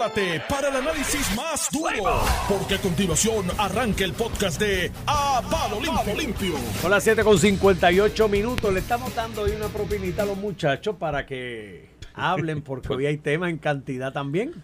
prepárate para el análisis más duro, porque a continuación arranca el podcast de A Palo Limpio. Son las 7 con 58 minutos. Le estamos dando hoy una propinita a los muchachos para que hablen, porque hoy hay tema en cantidad también.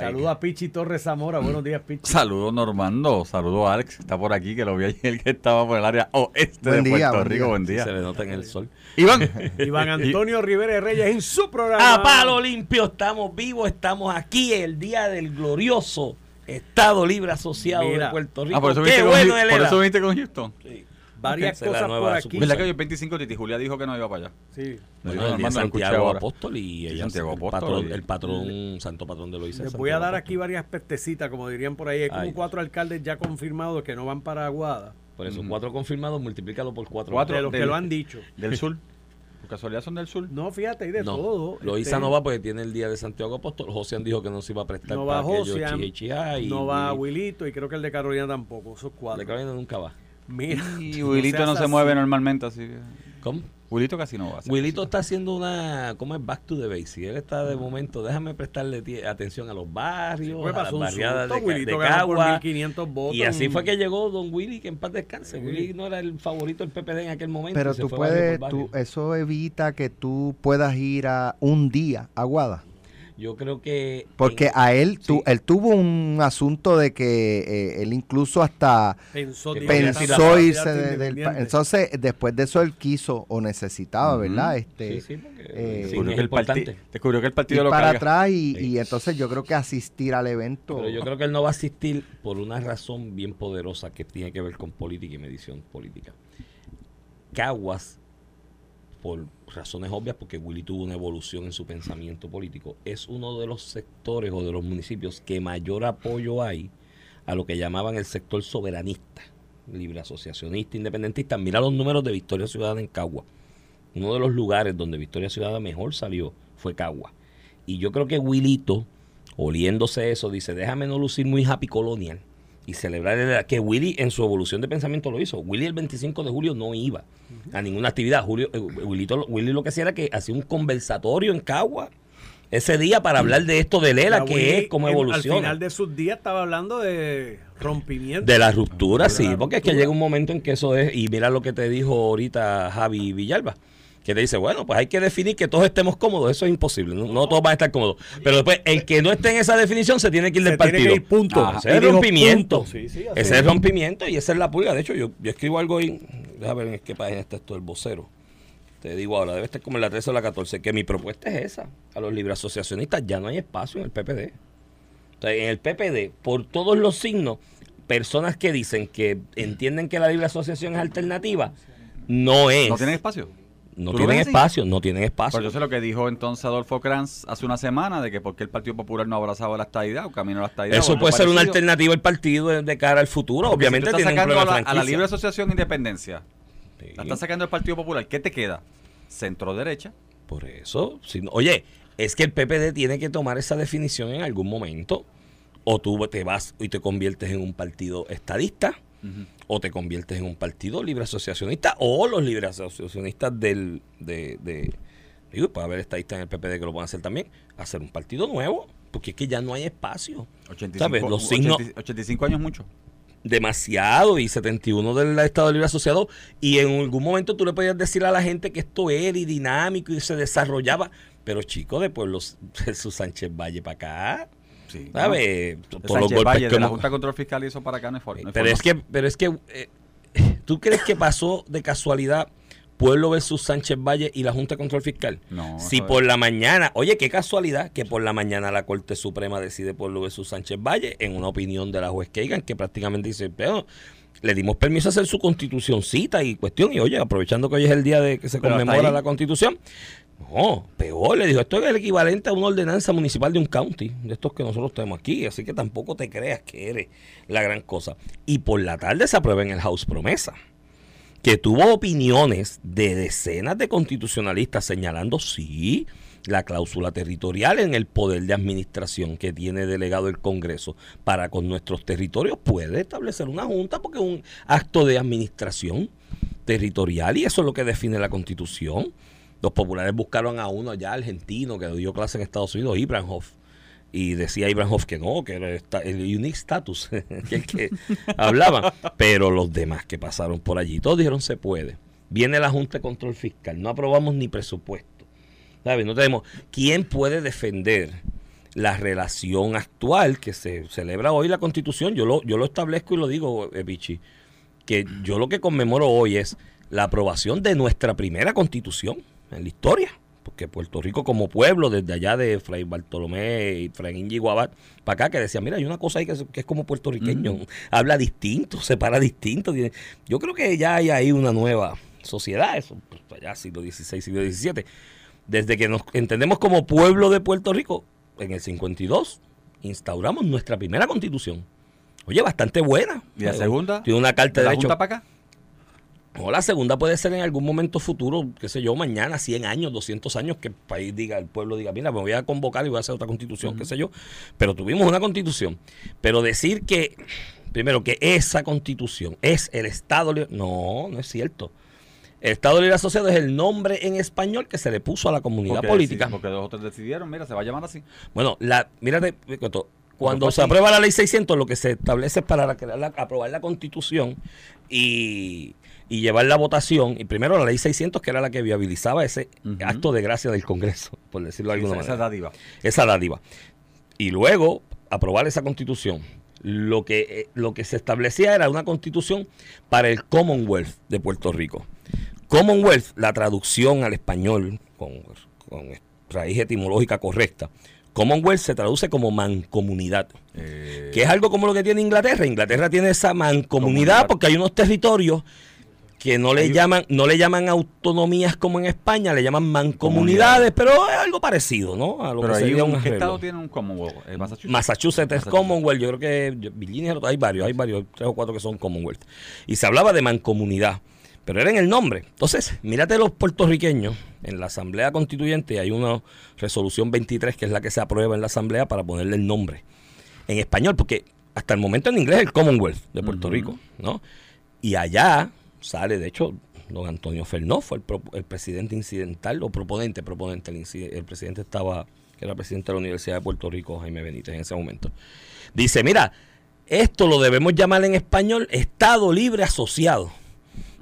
Saludos a Pichi Torres Zamora. Buenos días, Pichi. Saludos Normando, saludos a Alex, que está por aquí, que lo vi ayer que estaba por el área oeste Buen de día, Puerto buen Rico. día. Buen día. Se le nota en el sol. Iván. Iván Antonio Rivera Reyes en su programa. A palo limpio, estamos vivos, estamos aquí, el día del glorioso Estado Libre Asociado Mira. de Puerto Rico. Ah, por eso Qué viniste con, bueno él por era. eso viniste con Houston. Sí. Varias cosas por aquí. ¿Verdad que hoy es 25 Titi Julia dijo que no iba para allá? Sí. Bueno, el día Santiago. Apóstol y ella, Santiago el Apóstol patrón, y- el patrón, santo patrón de Loíza. Les voy a dar Apóstol. aquí varias pestecitas, como dirían por ahí. Hay como Ay. cuatro alcaldes ya confirmados que no van para Aguada. Por eso, cuatro confirmados, multiplícalo por cuatro. Cuatro. De los que lo han dicho. Del sur. Por casualidad son del sur. No, fíjate, hay de No, todo. Loíza Este, no va porque tiene el día de Santiago Apóstol. José dijo que no se iba a prestar No para va Josian, y no va Wilito y creo que el de Carolina tampoco. Esos De cuatro. Carolina nunca va. Mira. Y Wilito no se así. mueve normalmente, así que... ¿Cómo? Wilito casi no va. Wilito está haciendo una, ¿cómo es? Back to the basics. Él está de momento, déjame prestarle atención a los barrios, Fue a las barriadas de, susto, Ca- Wilito de Cagua. 1500 votos. Y así fue que llegó Don Willy, que en paz descanse. Willy no era el favorito del PPD en aquel momento. Pero tú puedes, tú, eso evita que tú puedas ir a un día a Aguada. Yo creo que... Porque en- a él, tu- él tuvo un asunto de que eh, él incluso hasta pensó, pensó irse de- del Entonces, después de eso él quiso o necesitaba. ¿verdad? Este, Sí, sí, porque eh, Descubrió es que el parti- importante. Descubrió que el partido lo para carga. atrás y, Sí. y entonces yo creo que asistir al evento. Pero yo creo que él no va a asistir por una razón bien poderosa que tiene que ver con política y medición política. Caguas, por razones obvias, porque Willy tuvo una evolución en su pensamiento político, es uno de los sectores o de los municipios que mayor apoyo hay a lo que llamaban el sector soberanista, libre asociacionista, independentista. Mira los números de Victoria Ciudadana en Cagua. Uno de los lugares donde Victoria Ciudadana mejor salió fue Cagua. Y yo creo que Willito, oliéndose eso, dice, déjame no lucir muy happy colonial y celebrar el- que Willy en su evolución de pensamiento lo hizo. Willy el 25 de julio no iba a ninguna actividad. Julio, eh, Willy lo que hacía era que hacía un conversatorio en Cagua ese día para hablar de esto de Lela, que Willy, es cómo en- evoluciona. Al final de sus días estaba hablando de rompimiento. De la ruptura, sí, la porque es que llega un momento en que eso es, y mira lo que te dijo ahorita Javi Villalba, que te dice, bueno, pues hay que definir que todos estemos cómodos, eso es imposible, no, no todos van a estar cómodos, pero después el que no esté en esa definición se tiene que ir Se del tiene partido. que ir, punto. Ajá, ese Y es el rompimiento. Sí, sí, ese es el rompimiento y esa es la pulga, de hecho yo, yo escribo algo ahí, déjame ver en qué página está esto del vocero. Te digo ahora, debe estar como en la 13 o la 14, que mi propuesta es esa. A los libre asociacionistas ya no hay espacio en el PPD. O sea, en el PPD, por todos los signos, personas que dicen que entienden que la libre asociación es alternativa, no es. ¿No tienen espacio? No ¿Tú lo tienen espacio, no tienen espacio. Pues yo sé lo que dijo entonces Adolfo Kranz hace una semana de que por qué el Partido Popular no abrazaba la estadidad o camino a la estadidad. Eso puede ser una alternativa al partido de, de cara al futuro. Porque si Obviamente tú estás sacando a la, a la. Libre Asociación Independencia, Sí. la estás sacando del Partido Popular, ¿qué te queda? Centro derecha. Por eso, si no- oye, es que el PPD tiene que tomar esa definición en algún momento. O tú te vas y te conviertes en un partido estadista, o te conviertes en un partido libre asociacionista, o los libres asociacionistas del. De, de- digo, puede haber estadistas en el PPD que lo puedan hacer también, hacer un partido nuevo, porque es que ya no hay espacio. 85, ¿Sabes? Los signos- 80 85 años mucho. demasiado y 71 del Estado Libre Asociado y en algún momento tú le podías decir a la gente que esto era y dinámico y se desarrollaba, pero chico, de Pueblos Jesús Sánchez Valle para acá, Sí. ¿sabes? ¿no? Todos los golpes que de la Junta Control Fiscal y eso para acá no es for- no hay pero es forma. que pero es que eh, ¿tú crees que pasó de casualidad Pueblo versus Sánchez Valle y la Junta de Control Fiscal? No, si por la mañana, oye, qué casualidad que por la mañana la Corte Suprema decide Pueblo versus Sánchez Valle en una opinión de la juez Kagan que prácticamente dice, pero le dimos permiso a hacer su constitucioncita y cuestión y oye, aprovechando que hoy es el día de que se Pero conmemora la constitución, no, peor, le dijo, esto es el equivalente a una ordenanza municipal de un county, de estos que nosotros tenemos aquí, así que tampoco te creas que eres la gran cosa. Y por la tarde se aprueba en el House Promesa, que tuvo opiniones de decenas de constitucionalistas señalando, sí, la cláusula territorial en el poder de administración que tiene delegado el Congreso para con nuestros territorios puede establecer una junta porque es un acto de administración territorial y eso es lo que define la constitución. Los populares buscaron a uno allá argentino que dio clase en Estados Unidos, Ibranhoff, y decía Ibrahim Hoff que no, que era el unique status, que que hablaba, pero los demás que pasaron por allí, todos dijeron se puede. Viene la Junta de Control Fiscal, no aprobamos ni presupuesto. ¿Sabes? No tenemos. ¿Quién puede defender la relación actual que se celebra hoy la Constitución? Yo lo, yo lo establezco y lo digo, eh, Vichy, que yo lo que conmemoro hoy es la aprobación de nuestra primera Constitución en la historia. Porque Puerto Rico como pueblo, desde allá de Fray Bartolomé y Fray Íñigo Abad, para acá, que decía, mira, hay una cosa ahí que es, que es como puertorriqueño, habla distinto, se para distinto. tiene- Yo creo que ya hay ahí una nueva sociedad, eso, pues, allá siglo XVI, siglo XVII. Desde que nos entendemos como pueblo de Puerto Rico, en el 52, instauramos nuestra primera constitución. Oye, bastante buena. ¿Y la segunda? Tiene una carta ¿De derecho. Para acá? O la segunda puede ser en algún momento futuro, qué sé yo, mañana, 100 años, 200 años, que el país diga, el pueblo diga, mira, me voy a convocar y voy a hacer otra constitución, qué sé yo. Pero tuvimos una constitución. Pero decir que, primero, que esa constitución es el Estado Libre, no, no es cierto. El Estado Libre Asociado es el nombre en español que se le puso a la comunidad Porque política. Porque dos o tres decidieron, mira, se va a llamar así. Bueno, la, mírate, cuando se así. aprueba la ley 600, lo que se establece es para crear la- aprobar la constitución y, y llevar la votación. Y primero la ley 600, que era la que viabilizaba ese acto de gracia del Congreso, por decirlo de alguna esa, esa manera. dádiva. Esa dádiva. Y luego aprobar esa constitución. Lo que, eh, lo que se establecía era una constitución para el Commonwealth de Puerto Rico. Commonwealth, la traducción al español con, con raíz etimológica correcta. Commonwealth se traduce como mancomunidad, Eh, que es algo como lo que tiene Inglaterra. Inglaterra tiene esa mancomunidad Comunidad. porque hay unos territorios que no le llaman no le llaman autonomías como en España, le llaman mancomunidades, pero es algo parecido, ¿no? A lo pero que hay sería un, ¿qué estado tiene un Commonwealth? Eh, Massachusetts. Massachusetts es. Commonwealth, yo creo que Virginia, hay varios, hay varios, tres o cuatro que son Commonwealth. Y se hablaba de mancomunidad, pero era en el nombre. Entonces, mírate los puertorriqueños, en la Asamblea Constituyente hay una resolución 23 que es la que se aprueba en la Asamblea para ponerle el nombre en español, porque hasta el momento en inglés es el Commonwealth de Puerto. Rico, ¿no? Y allá sale, de hecho, don Antonio Fernó fue el, presidente incidental o proponente, proponente, el, el presidente estaba, que era presidente de la Universidad de Puerto Rico, Jaime Benítez, en ese momento. Dice, mira, esto lo debemos llamar en español Estado Libre Asociado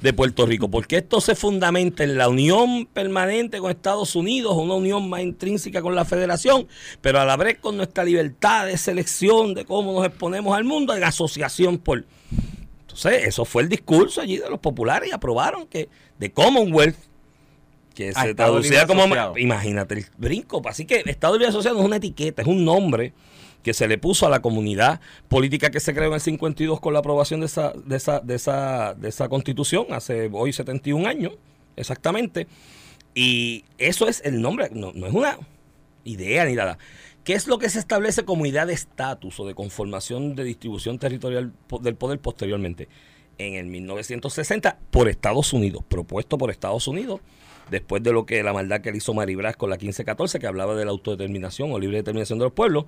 de Puerto Rico, porque esto se fundamenta en la unión permanente con Estados Unidos, una unión más intrínseca con la federación, pero a la vez con nuestra libertad de selección, de cómo nos exponemos al mundo, en asociación por... Entonces, eso fue el discurso allí de los populares y aprobaron que de Commonwealth, que se Estado traducía como... Asociado. Imagínate el brinco. Así que Estado Libre Asociado no es una etiqueta, es un nombre que se le puso a la comunidad política que se creó en el 52 con la aprobación de esa, de esa, de esa, de esa constitución hace hoy 71 años, exactamente. Y eso es el nombre, no, no es una idea ni nada. ¿Qué es lo que se establece como idea de estatus o de conformación de distribución territorial del poder posteriormente? En el 1960 por Estados Unidos, propuesto por Estados Unidos, después de lo que la maldad que le hizo Maribras con la 1514, que hablaba de la autodeterminación o libre determinación de los pueblos,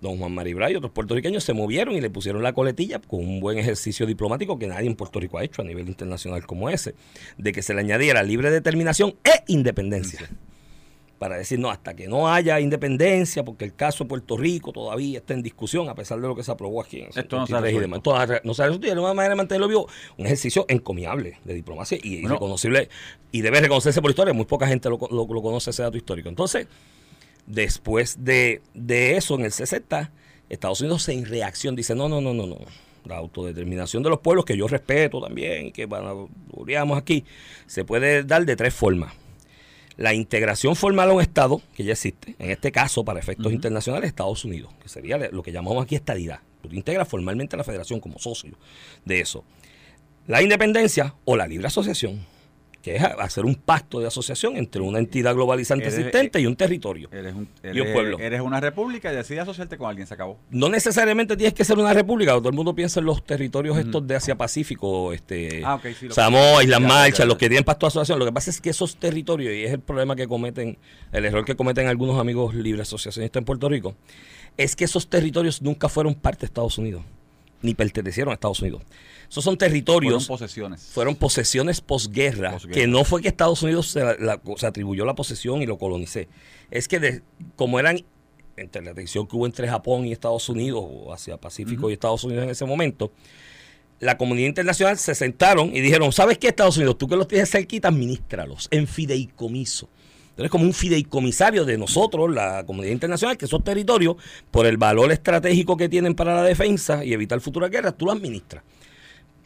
don Juan Maribras y otros puertorriqueños se movieron y le pusieron la coletilla con un buen ejercicio diplomático que nadie en Puerto Rico ha hecho a nivel internacional como ese, de que se le añadiera libre determinación e independencia para decir, no, hasta que no haya independencia, porque el caso de Puerto Rico todavía está en discusión, a pesar de lo que se aprobó aquí en Esto no se ha 73 y resuelto. Esto no se ha- resuelto y de alguna manera de mantenerlo vivo, un ejercicio encomiable de diplomacia y Bueno. reconocible, y debe reconocerse por historia, muy poca gente lo, lo- lo conoce ese dato histórico. Entonces, después de, de eso, en el 60, Estados Unidos en reacción dice, no, no, no, no, no. La autodeterminación de los pueblos, que yo respeto también, y que bueno, aquí, se puede dar de tres formas la integración formal a un Estado, que ya existe, en este caso, para efectos internacionales, Estados Unidos, que sería lo que llamamos aquí estadidad. Tú te integras formalmente a la federación como socio de eso. La independencia o la libre asociación, que es hacer un pacto de asociación entre una entidad globalizante Eres- existente y un territorio. Eres un, Y un pueblo. eres una república y decides asociarte con alguien, se acabó. No necesariamente tienes que ser una república, todo el mundo piensa en los territorios estos de Asia Pacífico, este, Ah, ok, sí, Samoa, Islas Marchas, los que tienen pacto de asociación. Lo que pasa es que esos territorios, y es el problema que cometen, el error que cometen algunos amigos libres asociacionistas en Puerto Rico, es que esos territorios nunca fueron parte de Estados Unidos, ni pertenecieron a Estados Unidos. Esos son Fueron territorios posesiones. fueron posesiones posguerra, Posguerra. que no fue que Estados Unidos se, la- la- se atribuyó la posesión y lo colonicé. Es que de- como eran entre la tensión que hubo entre Japón y Estados Unidos, o hacia Pacífico y Estados Unidos en ese momento, la comunidad internacional se sentaron y dijeron, ¿sabes qué, Estados Unidos? Tú que los tienes cerquita, administralos en fideicomiso. Entonces, como un fideicomisario de nosotros, la comunidad internacional, que esos territorios, por el valor estratégico que tienen para la defensa y evitar futuras guerras, tú lo administras.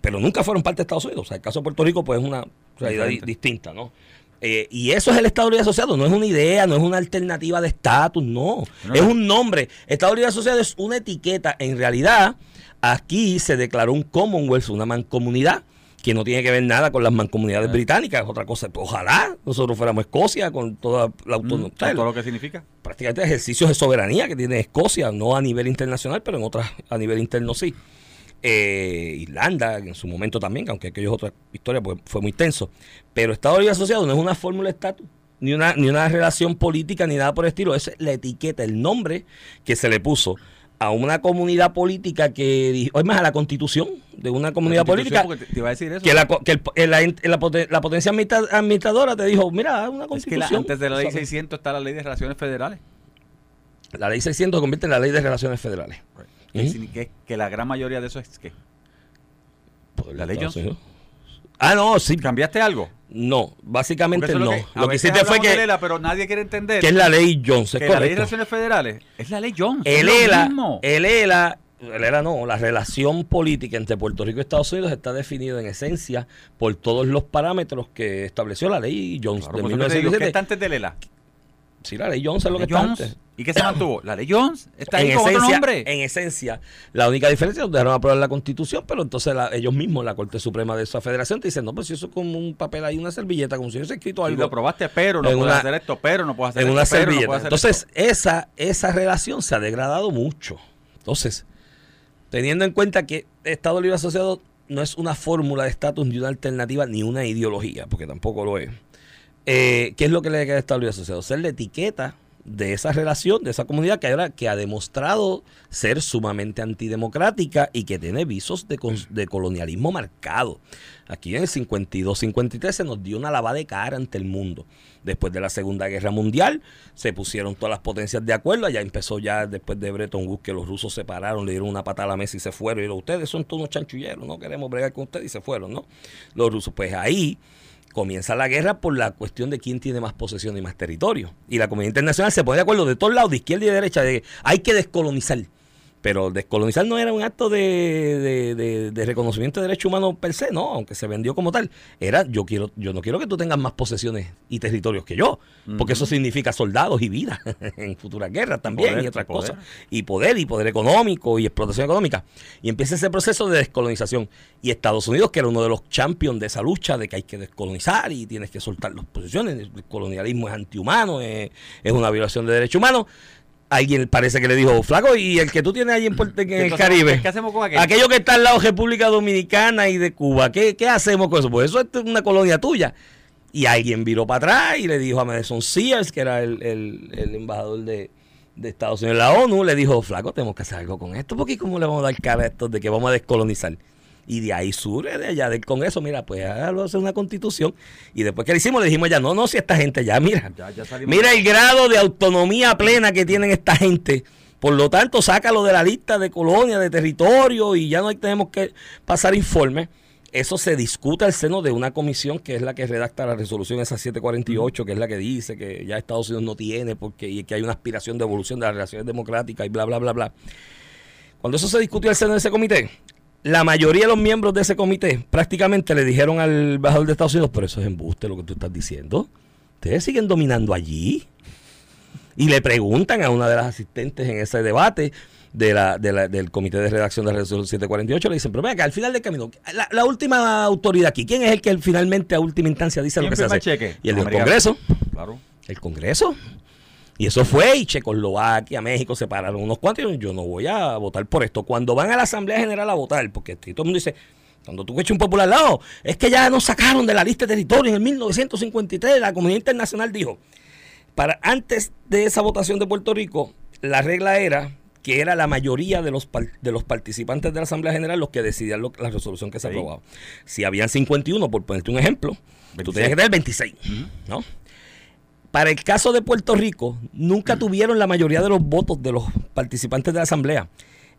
Pero nunca fueron parte de Estados Unidos. O sea, el caso de Puerto Rico, pues es una realidad di- distinta, ¿no? Eh, y eso es el Estado Libre Asociado, no es una idea, no es una alternativa de estatus, no. No, es un nombre. Estado Libre Asociado es una etiqueta. En realidad, aquí se declaró un Commonwealth, una mancomunidad, que no tiene que ver nada con las mancomunidades Ah. británicas, es otra cosa. Ojalá nosotros fuéramos Escocia con toda la Mm, autonomía. con todo lo que significa. prácticamente ejercicios de soberanía que tiene Escocia, no a nivel internacional, pero en otras a nivel interno sí. Eh, Irlanda, en su momento también, aunque aquello es otra historia, pues fue muy tenso. Pero Estado Libre Asociado no es una fórmula estatus, ni una, ni una relación política, ni nada por el estilo. Es la etiqueta, el nombre que se le puso a una comunidad política que, dijo- es más, a la constitución de una comunidad política. Te, te iba a decir eso. Que, la, que el- el- la, la la potencia administra- administradora te dijo, mira, una es que constitución. antes de la ley sea, 600 está la ley de relaciones federales. la ley 600 se convierte en la ley de relaciones federales. Sin- que- que la gran mayoría de eso es que Por La ley Johnson. Ah, no, sí. cambiaste algo. No, básicamente no. que, Lo que hiciste fue que, ELA, pero nadie quiere entender que es la ley Jones, es que la ley de correcto. relaciones federales es la ley Jones. es El lo ELA, el ELA, el ELA no, la relación política entre Puerto Rico y Estados Unidos está definida en esencia por todos los parámetros que estableció la ley Jones Claro, de por eso que te digo, ¿qué 1917. está antes del ELA? Sí, la ley Jones es lo que está antes. ¿Y qué se mantuvo? La ley Jones. Está ahí en con otro nombre. en esencia, la única diferencia es que dejaron aprobar la constitución, pero entonces la- ellos mismos, la Corte Suprema de esa federación, te dicen, no, pues si eso es como un papel ahí, una servilleta, como si hubiese escrito algo. lo aprobaste, pero no puedes una- hacer esto, pero no puedes hacer en esto, una pero servilleta. hacer Entonces, esto. esa, esa relación se ha degradado mucho. Entonces, teniendo en cuenta que Estado Libre Asociado no es una fórmula de estatus, ni una alternativa, ni una ideología, porque tampoco lo es. Eh, ¿Qué es lo que le queda Libre Asociado? Ser la etiqueta de esa relación, de esa comunidad que, ahora, que ha demostrado ser sumamente antidemocrática y que tiene visos de, de colonialismo marcado. Aquí en el 52-53 se nos dio una lavada de cara ante el mundo. Después de la Segunda Guerra Mundial se pusieron todas las potencias de acuerdo. Ya empezó ya después de Bretton Woods que los rusos se pararon, le dieron una patada a la mesa y se fueron. Y dijeron, ustedes son todos unos chanchulleros, no queremos bregar con ustedes y se fueron, ¿no? Los rusos, pues ahí comienza la guerra por la cuestión de quién tiene más posesión y más territorio. Y la comunidad internacional se pone de acuerdo de todos lados, de izquierda y de derecha, de que hay que descolonizar. Pero descolonizar no era un acto de, de- de- de reconocimiento de derecho humano per se, no, aunque se vendió como tal. Era yo quiero, yo no quiero que tú tengas más posesiones y territorios que yo, porque eso significa soldados y vida en futuras guerras también Poder, y otras poder. cosas. Y poder, y poder económico, y explotación económica. Y empieza ese proceso de descolonización. Y Estados Unidos, que era uno de los champions de esa lucha, de que hay que descolonizar y tienes que soltar las posiciones, el colonialismo es antihumano, es, es una violación de derechos humanos. Alguien parece que le dijo, flaco, y el que tú tienes ahí en, Puerto- en el Caribe. ¿Qué hacemos con aquello? Aquello que está al lado de República Dominicana y de Cuba, ¿qué, qué hacemos con eso? Pues eso es una colonia tuya. Y alguien viró para atrás y le dijo a Madison Sears, que era el, el- el embajador de, de Estados Unidos en la ONU, le dijo, flaco, tenemos que hacer algo con esto, porque ¿cómo le vamos a dar cara a esto de que vamos a descolonizar? Y de ahí surge, de allá del Congreso, mira, pues hágalo hacer una constitución. Y después que le hicimos, le dijimos ya, no, no, si esta gente ya, mira, Ya- ya salimos. mira el grado de autonomía plena que tienen esta gente. Por lo tanto, sácalo de la lista de colonia, de territorio y ya no hay- tenemos que pasar informes. Eso se discute al seno de una comisión que es la que redacta la resolución esa 748, que es la que dice que ya Estados Unidos no tiene porque y que hay una aspiración de evolución de las relaciones democráticas y bla, bla, bla, bla. Cuando eso se discutió al seno de ese comité, la mayoría de los miembros de ese comité prácticamente le dijeron al embajador de Estados Unidos, pero eso es embuste lo que tú estás diciendo. Ustedes siguen dominando allí. Y le preguntan a una de las asistentes en ese debate de la, de la- del comité de redacción de la resolución 748, le dicen, pero venga, al final del camino, la, la última autoridad aquí, ¿quién es el que finalmente a última instancia dice lo ¿Quién que se hace? cheque? Y el del. Congreso. Claro. El Congreso. Y eso fue, y Checoslovaquia, México se pararon unos cuantos. y dijeron, Yo no voy a votar por esto. Cuando van a la Asamblea General a votar, porque todo el mundo dice, cuando tú eches un popular al lado, es que ya nos sacaron de la lista de territorios en el 1953. La comunidad internacional dijo, para antes de esa votación de Puerto Rico, la regla era que era la mayoría de los, de los participantes de la Asamblea General los que decidían lo- la resolución que se Sí. aprobaba. Si habían 51, por ponerte un ejemplo, tú 26. tenías que tener 26, ¿no? Para el caso de Puerto Rico, nunca tuvieron la mayoría de los votos de los participantes de la Asamblea.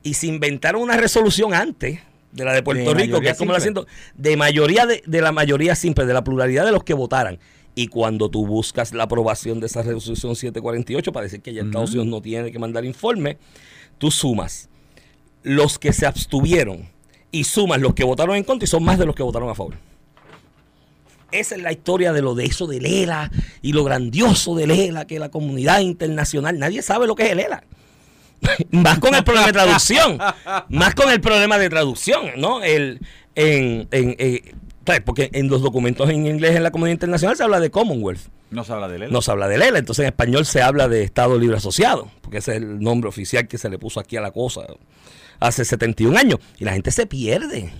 Y se inventaron una resolución antes de la de Puerto De Rico, que es como la siento, de mayoría de, de la mayoría simple, de la pluralidad de los que votaran. Y cuando tú buscas la aprobación de esa resolución 748 para decir que ya Estados Unidos no tiene que mandar informe, tú sumas los que se abstuvieron y sumas los que votaron en contra y son más de los que votaron a favor. Esa es la historia de lo de eso del ELA y lo grandioso del ELA, que la comunidad internacional, nadie sabe lo que es el ELA. más con el problema de traducción, más con el problema de traducción, ¿no? El, en, en, eh, ¿sabes? Porque en los documentos en inglés en la comunidad internacional se habla de Commonwealth, No se habla de él. no se habla de ELA, entonces en español se habla de Estado Libre Asociado, porque ese es el nombre oficial que se le puso aquí a la cosa hace 71 años, y la gente se pierde.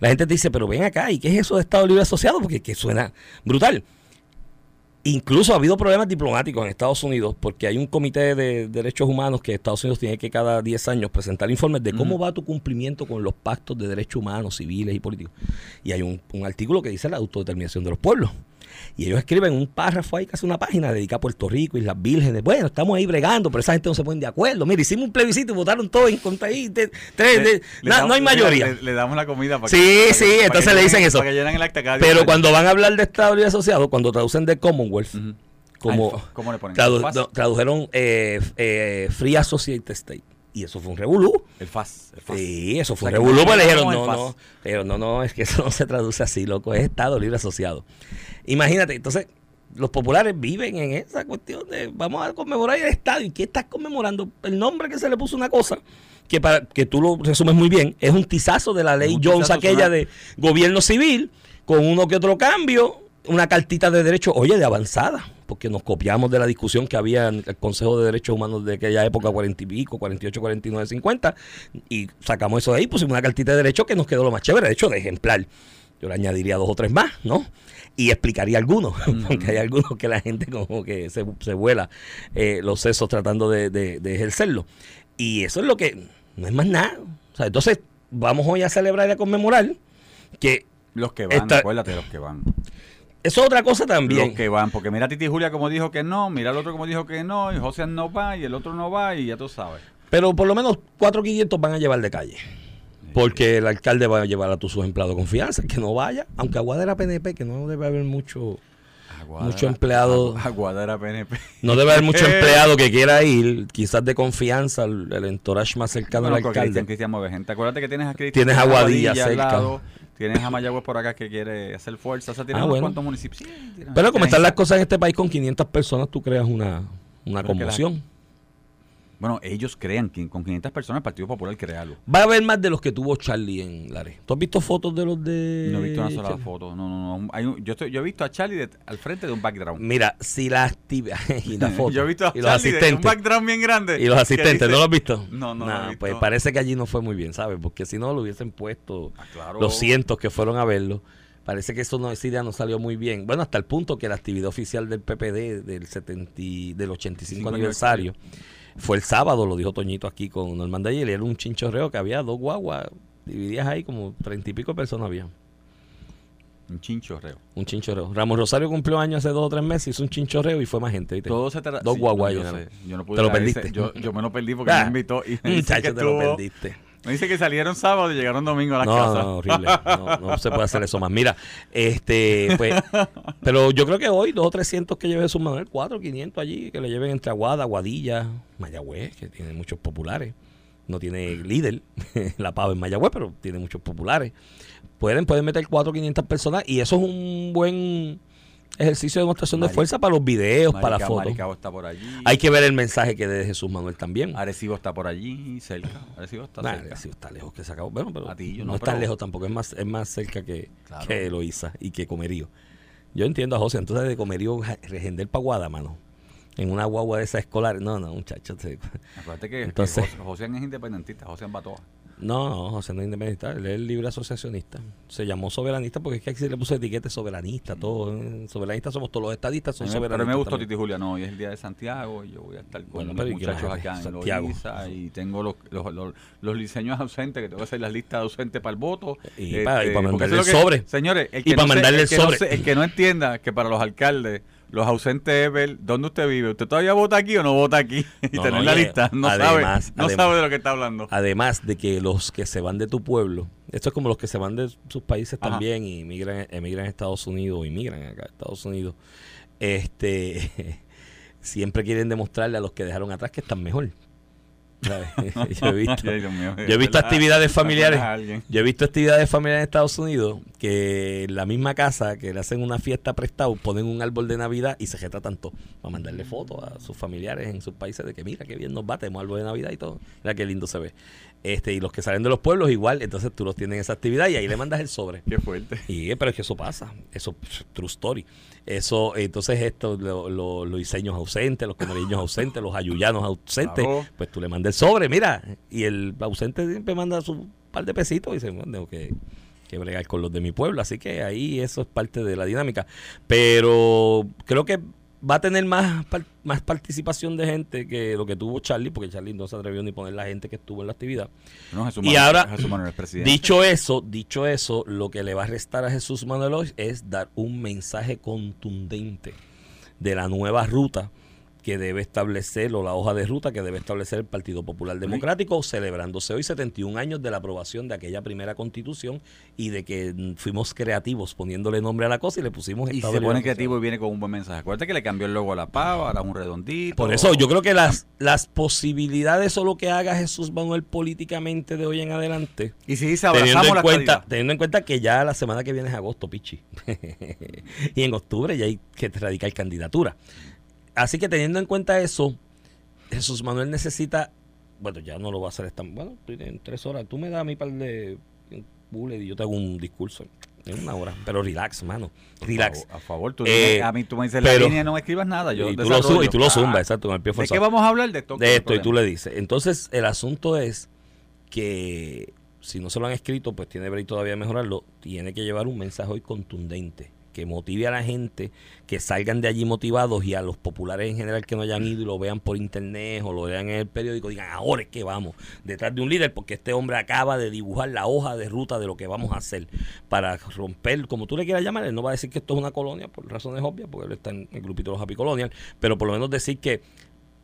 La gente te dice, pero ven acá, ¿y qué es eso de Estado Libre Asociado? Porque que suena brutal. Incluso ha habido problemas diplomáticos en Estados Unidos porque hay un comité de derechos humanos que Estados Unidos tiene que cada 10 años presentar informes de cómo va tu cumplimiento con los pactos de derechos humanos, civiles y políticos. Y hay un, un artículo que dice la autodeterminación de los pueblos. Y ellos escriben un párrafo ahí, casi una página dedicada a Puerto Rico y las vírgenes. Bueno, estamos ahí bregando, pero esa gente no se ponen de acuerdo. Mira, hicimos un plebiscito y votaron todos en contra ahí. de- tres, de- Le na- damos- no hay mayoría. Le, le damos la comida para Sí, que, para sí, que- para entonces le dicen eso. Para que llenen el acta cada Pero cuando van a hablar de Estado Libre Asociado, cuando traducen de Commonwealth, como Ay, ¿cómo le ponen? tradu- ¿FAS? no, tradujeron eh, eh, Free Associated State. Y eso fue un revolú. El FAS. El FAS. Sí, eso fue O sea, un revolú. Pues le dijeron, no, no, pero no, no, es que eso no se traduce así, loco, es Estado Libre Asociado. Imagínate, entonces, los populares viven en esa cuestión de vamos a conmemorar el Estado. ¿Y qué estás conmemorando? El nombre que se le puso una cosa, que para que tú lo resumes muy bien, es un tizazo de la ley Jones, tizazo, aquella de gobierno civil, con uno que otro cambio, una cartita de derecho, oye, de avanzada, porque nos copiamos de la discusión que había en el Consejo de Derechos Humanos de aquella época, 40 y pico, 48, 49, 50, y sacamos eso de ahí, pusimos una cartita de derecho que nos quedó lo más chévere, de hecho, de ejemplar. Yo le añadiría dos o tres más, ¿no? Y explicaría algunos, porque hay algunos que la gente como que se, se vuela eh, los sesos tratando de, de- de ejercerlo. Y eso es lo que, no es más nada. O sea, entonces, vamos hoy a celebrar y a conmemorar que Los que van, acuérdate, los que van. Eso es otra cosa también. Los que van, porque mira a Titi Julia como dijo que no, mira al otro como dijo que no, y José no va, y el otro no va, y ya tú sabes. Pero por lo menos cuatro 500 van a llevar de calle. Porque el alcalde va a llevar a sus empleados de confianza, que no vaya, aunque Aguada era PNP, que no debe haber mucho, Mucho empleado. Agu- Aguada era PNP. no debe haber mucho empleado que quiera ir, quizás de confianza, el, el entourage más cercano Bueno, al alcalde. Cristian, Cristian mueve gente. Acuérdate que tienes a Cristian. Tienes a Guadilla cerca. Tienes a Mayagüez por acá que quiere hacer fuerza. O sea, tienes Ah, unos bueno. cuantos municipios. Sí, Pero como están las cosas en este país con 500 personas, tú creas una, una conmoción. Bueno, ellos crean que con 500 personas el Partido Popular crea algo. Va a haber más de los que tuvo Charlie en Lares. ¿Tú has visto fotos de los de...? No he visto una sola Charlie? foto. No, no, no. Hay un- yo, estoy, yo he visto a Charlie de- al frente de un background. Mira, si la actividad... y la foto. yo he visto a y los de un asistentes. background bien grande. Y los asistentes, dice- ¿no lo has visto? No, no lo Nah, he visto. Pues parece que allí no fue muy bien, ¿sabes? Porque si no lo hubiesen puesto Ah, claro. los cientos que fueron a verlo. Parece que eso no, esa idea no salió muy bien. Bueno, hasta el punto que la actividad oficial del PPD del 70, y- del 85 Cinco aniversario fue el sábado, lo dijo Toñito aquí con Norman Dayer, y era un chinchorreo que había dos guaguas divididas ahí, como treinta y pico de personas había. Un chinchorreo. Un chinchorreo. Ramos Rosario cumplió años hace dos o tres meses, hizo un chinchorreo y fue más gente, ¿viste? Todo se. Dos sí, guaguas no, yo, no pude Te lo ese- perdiste. Yo, yo me lo perdí porque Ah, me invitó. Y me dice que te lo perdiste. Me dice que salieron sábado y llegaron domingo a la no, casa. No, horrible. No, no se puede hacer eso más. Mira, este, pues, pero yo creo que hoy, dos o trescientos que lleve su Manuel, cuatro, quinientos allí, que le lleven entre Aguada, Aguadilla, Mayagüez, que tiene muchos populares. No tiene líder, la pava en Mayagüez, pero tiene muchos populares. Pueden, pueden meter cuatro, quinientas personas y eso es un buen ejercicio de demostración de fuerza para los videos, para las fotos. Maricao está por allí. Hay que ver el mensaje que dé Jesús Manuel también. Arecibo está por allí, cerca. Arecibo está Nah, cerca. sí, está lejos que se acabó. Bueno, pero Atillo, no, no, es pero- lejos tampoco, es más, es más cerca que, Claro. que Eloísa y que Comerío. Yo entiendo a José, entonces de Comerío, Regender Paguada, mano. En una guagua de esas escolares. No, no, muchacho. se- Acuérdate que, Entonces- que José, José es independentista, José va toa. No, no, José no es independentista, él es libre asociacionista. Se llamó soberanista porque es que aquí se le puso etiqueta soberanista, todo. eh, Soberanistas somos todos los estadistas, son soberanistas. pero me gustó. Titi Julia, no, hoy es el día de Santiago y yo voy a estar con Bueno, los pero ¿y qué muchachos acá en Santiago. Loíza y tengo los, los, los, los liceños ausentes, que tengo que hacer las listas ausentes para el voto. Este, Y pa- y pa porque mandarle el sobre. Señores, el Y que, no se- mandarle el que no sobre. se- el que no entienda que para los alcaldes los ausentes es ver dónde usted vive. ¿Usted todavía vota aquí o no vota aquí? Y No, tener no, la lista. No, además- sabe, no además- sabe de lo que está hablando. Además de que los que se van de tu pueblo, esto es como los que se van de sus países Ajá. también y emigran, emigran a Estados Unidos o inmigran acá a Estados Unidos, este siempre quieren demostrarle a los que dejaron atrás que están mejor. Yo he visto, Ay, Dios mío, yo he visto ¿verdad? actividades ¿Te familiares. Yo he visto actividades familiares en Estados Unidos que en la misma casa que le hacen una fiesta prestado ponen un árbol de Navidad y se jeta tanto para mandarle fotos a sus familiares en sus países de que mira qué bien nos va, tenemos árbol de Navidad y todo. Mira qué lindo se ve. Este, y los que salen de los pueblos igual, entonces tú los tienes en esa actividad y ahí le mandas el sobre. Qué fuerte. Y pero es que eso pasa, eso true story. Eso, entonces esto, lo- lo- los diseños ausentes, los comereños ausentes, los ayuyanos ausentes, Claro. pues tú le mandas el sobre, mira, y el ausente siempre manda su par de pesitos y dice, bueno, tengo que, que bregar con los de mi pueblo, así que ahí eso es parte de la dinámica. Pero creo que va a tener más, más participación de gente que lo que tuvo Charlie, porque Charlie no se atrevió ni poner la gente que estuvo en la actividad. No, Jesús Y ahora, Jesús Manuel es presidente. Dicho eso, dicho eso, lo que le va a restar a Jesús Manuel hoy es dar un mensaje contundente de la nueva ruta que debe establecer, o la hoja de ruta que debe establecer el Partido Popular Democrático, celebrándose hoy 71 años de la aprobación de aquella primera constitución y de que mm, fuimos creativos poniéndole nombre a la cosa y le pusimos Y se pone creativo y viene con un buen mensaje. Acuérdate que le cambió el logo a la pava, ahora un redondito. Por eso yo creo que las, las posibilidades o lo que haga Jesús Manuel políticamente de hoy en adelante Y si dice teniendo abrazamos en, la cuenta, teniendo en cuenta que ya la semana que viene es agosto, Pichi. y en octubre ya hay que radicar candidatura. Así que teniendo en cuenta eso, Jesús Manuel necesita, bueno, ya no lo va a hacer esta, bueno, en tres horas, tú me das mi par de bullet y yo te hago un discurso en una hora, pero relax, mano, relax. A favor, tú Eh, a mí tú me dices pero- la línea, no me escribas nada. Yo y, tú lo, desarrollo. y tú lo Ah, zumbas, exacto, con el pie ¿De forzado qué vamos a hablar? De esto. de esto y tú le dices. Entonces, el asunto es que si no se lo han escrito, pues tiene break todavía de mejorarlo. Tiene que llevar un mensaje hoy contundente que motive a la gente, que salgan de allí motivados y a los populares en general que no hayan ido y lo vean por internet o lo vean en el periódico, digan, ahora es que vamos, detrás de un líder, porque este hombre acaba de dibujar la hoja de ruta de lo que vamos a hacer para romper, como tú le quieras llamar, él no va a decir que esto es una colonia por razones obvias, porque él está en el grupito de los Happy Colonial, pero por lo menos decir que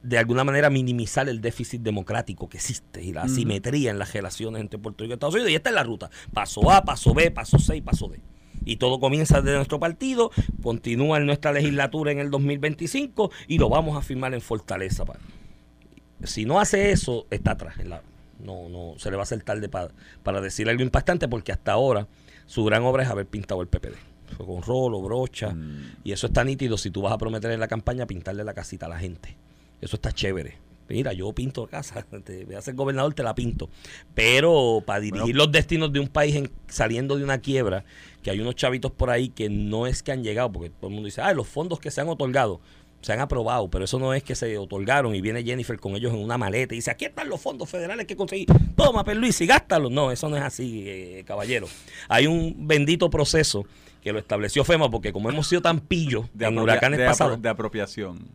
de alguna manera minimizar el déficit democrático que existe y la asimetría en las relaciones entre Puerto Rico y Estados Unidos. Y esta es la ruta. Paso A, paso B, paso C y paso D. Y todo comienza desde nuestro partido, continúa en nuestra legislatura en el 2025 y lo vamos a firmar en Fortaleza. pa. Si no hace eso, está atrás. en la- no, no, se le va a hacer tarde pa- para decir algo impactante porque hasta ahora su gran obra es haber pintado el PPD. Fue con rolo, brocha. Mm. Y eso está nítido si tú vas a prometer en la campaña pintarle la casita a la gente. Eso está chévere. Mira, yo pinto casa, te voy a ser gobernador, te la pinto. Pero para dirigir los destinos de un país en- saliendo de una quiebra, que hay unos chavitos por ahí que no es que han llegado, porque todo el mundo dice, ah, los fondos que se han otorgado, se han aprobado, pero eso no es que se otorgaron y viene Jennifer con ellos en una maleta y dice, aquí están los fondos federales que conseguí, toma, Luis y gástalos. No, eso no es así, eh, caballero. Hay un bendito proceso que lo estableció FEMA, porque como hemos sido tan pillos De, en huracanes de pasados, de apropiación.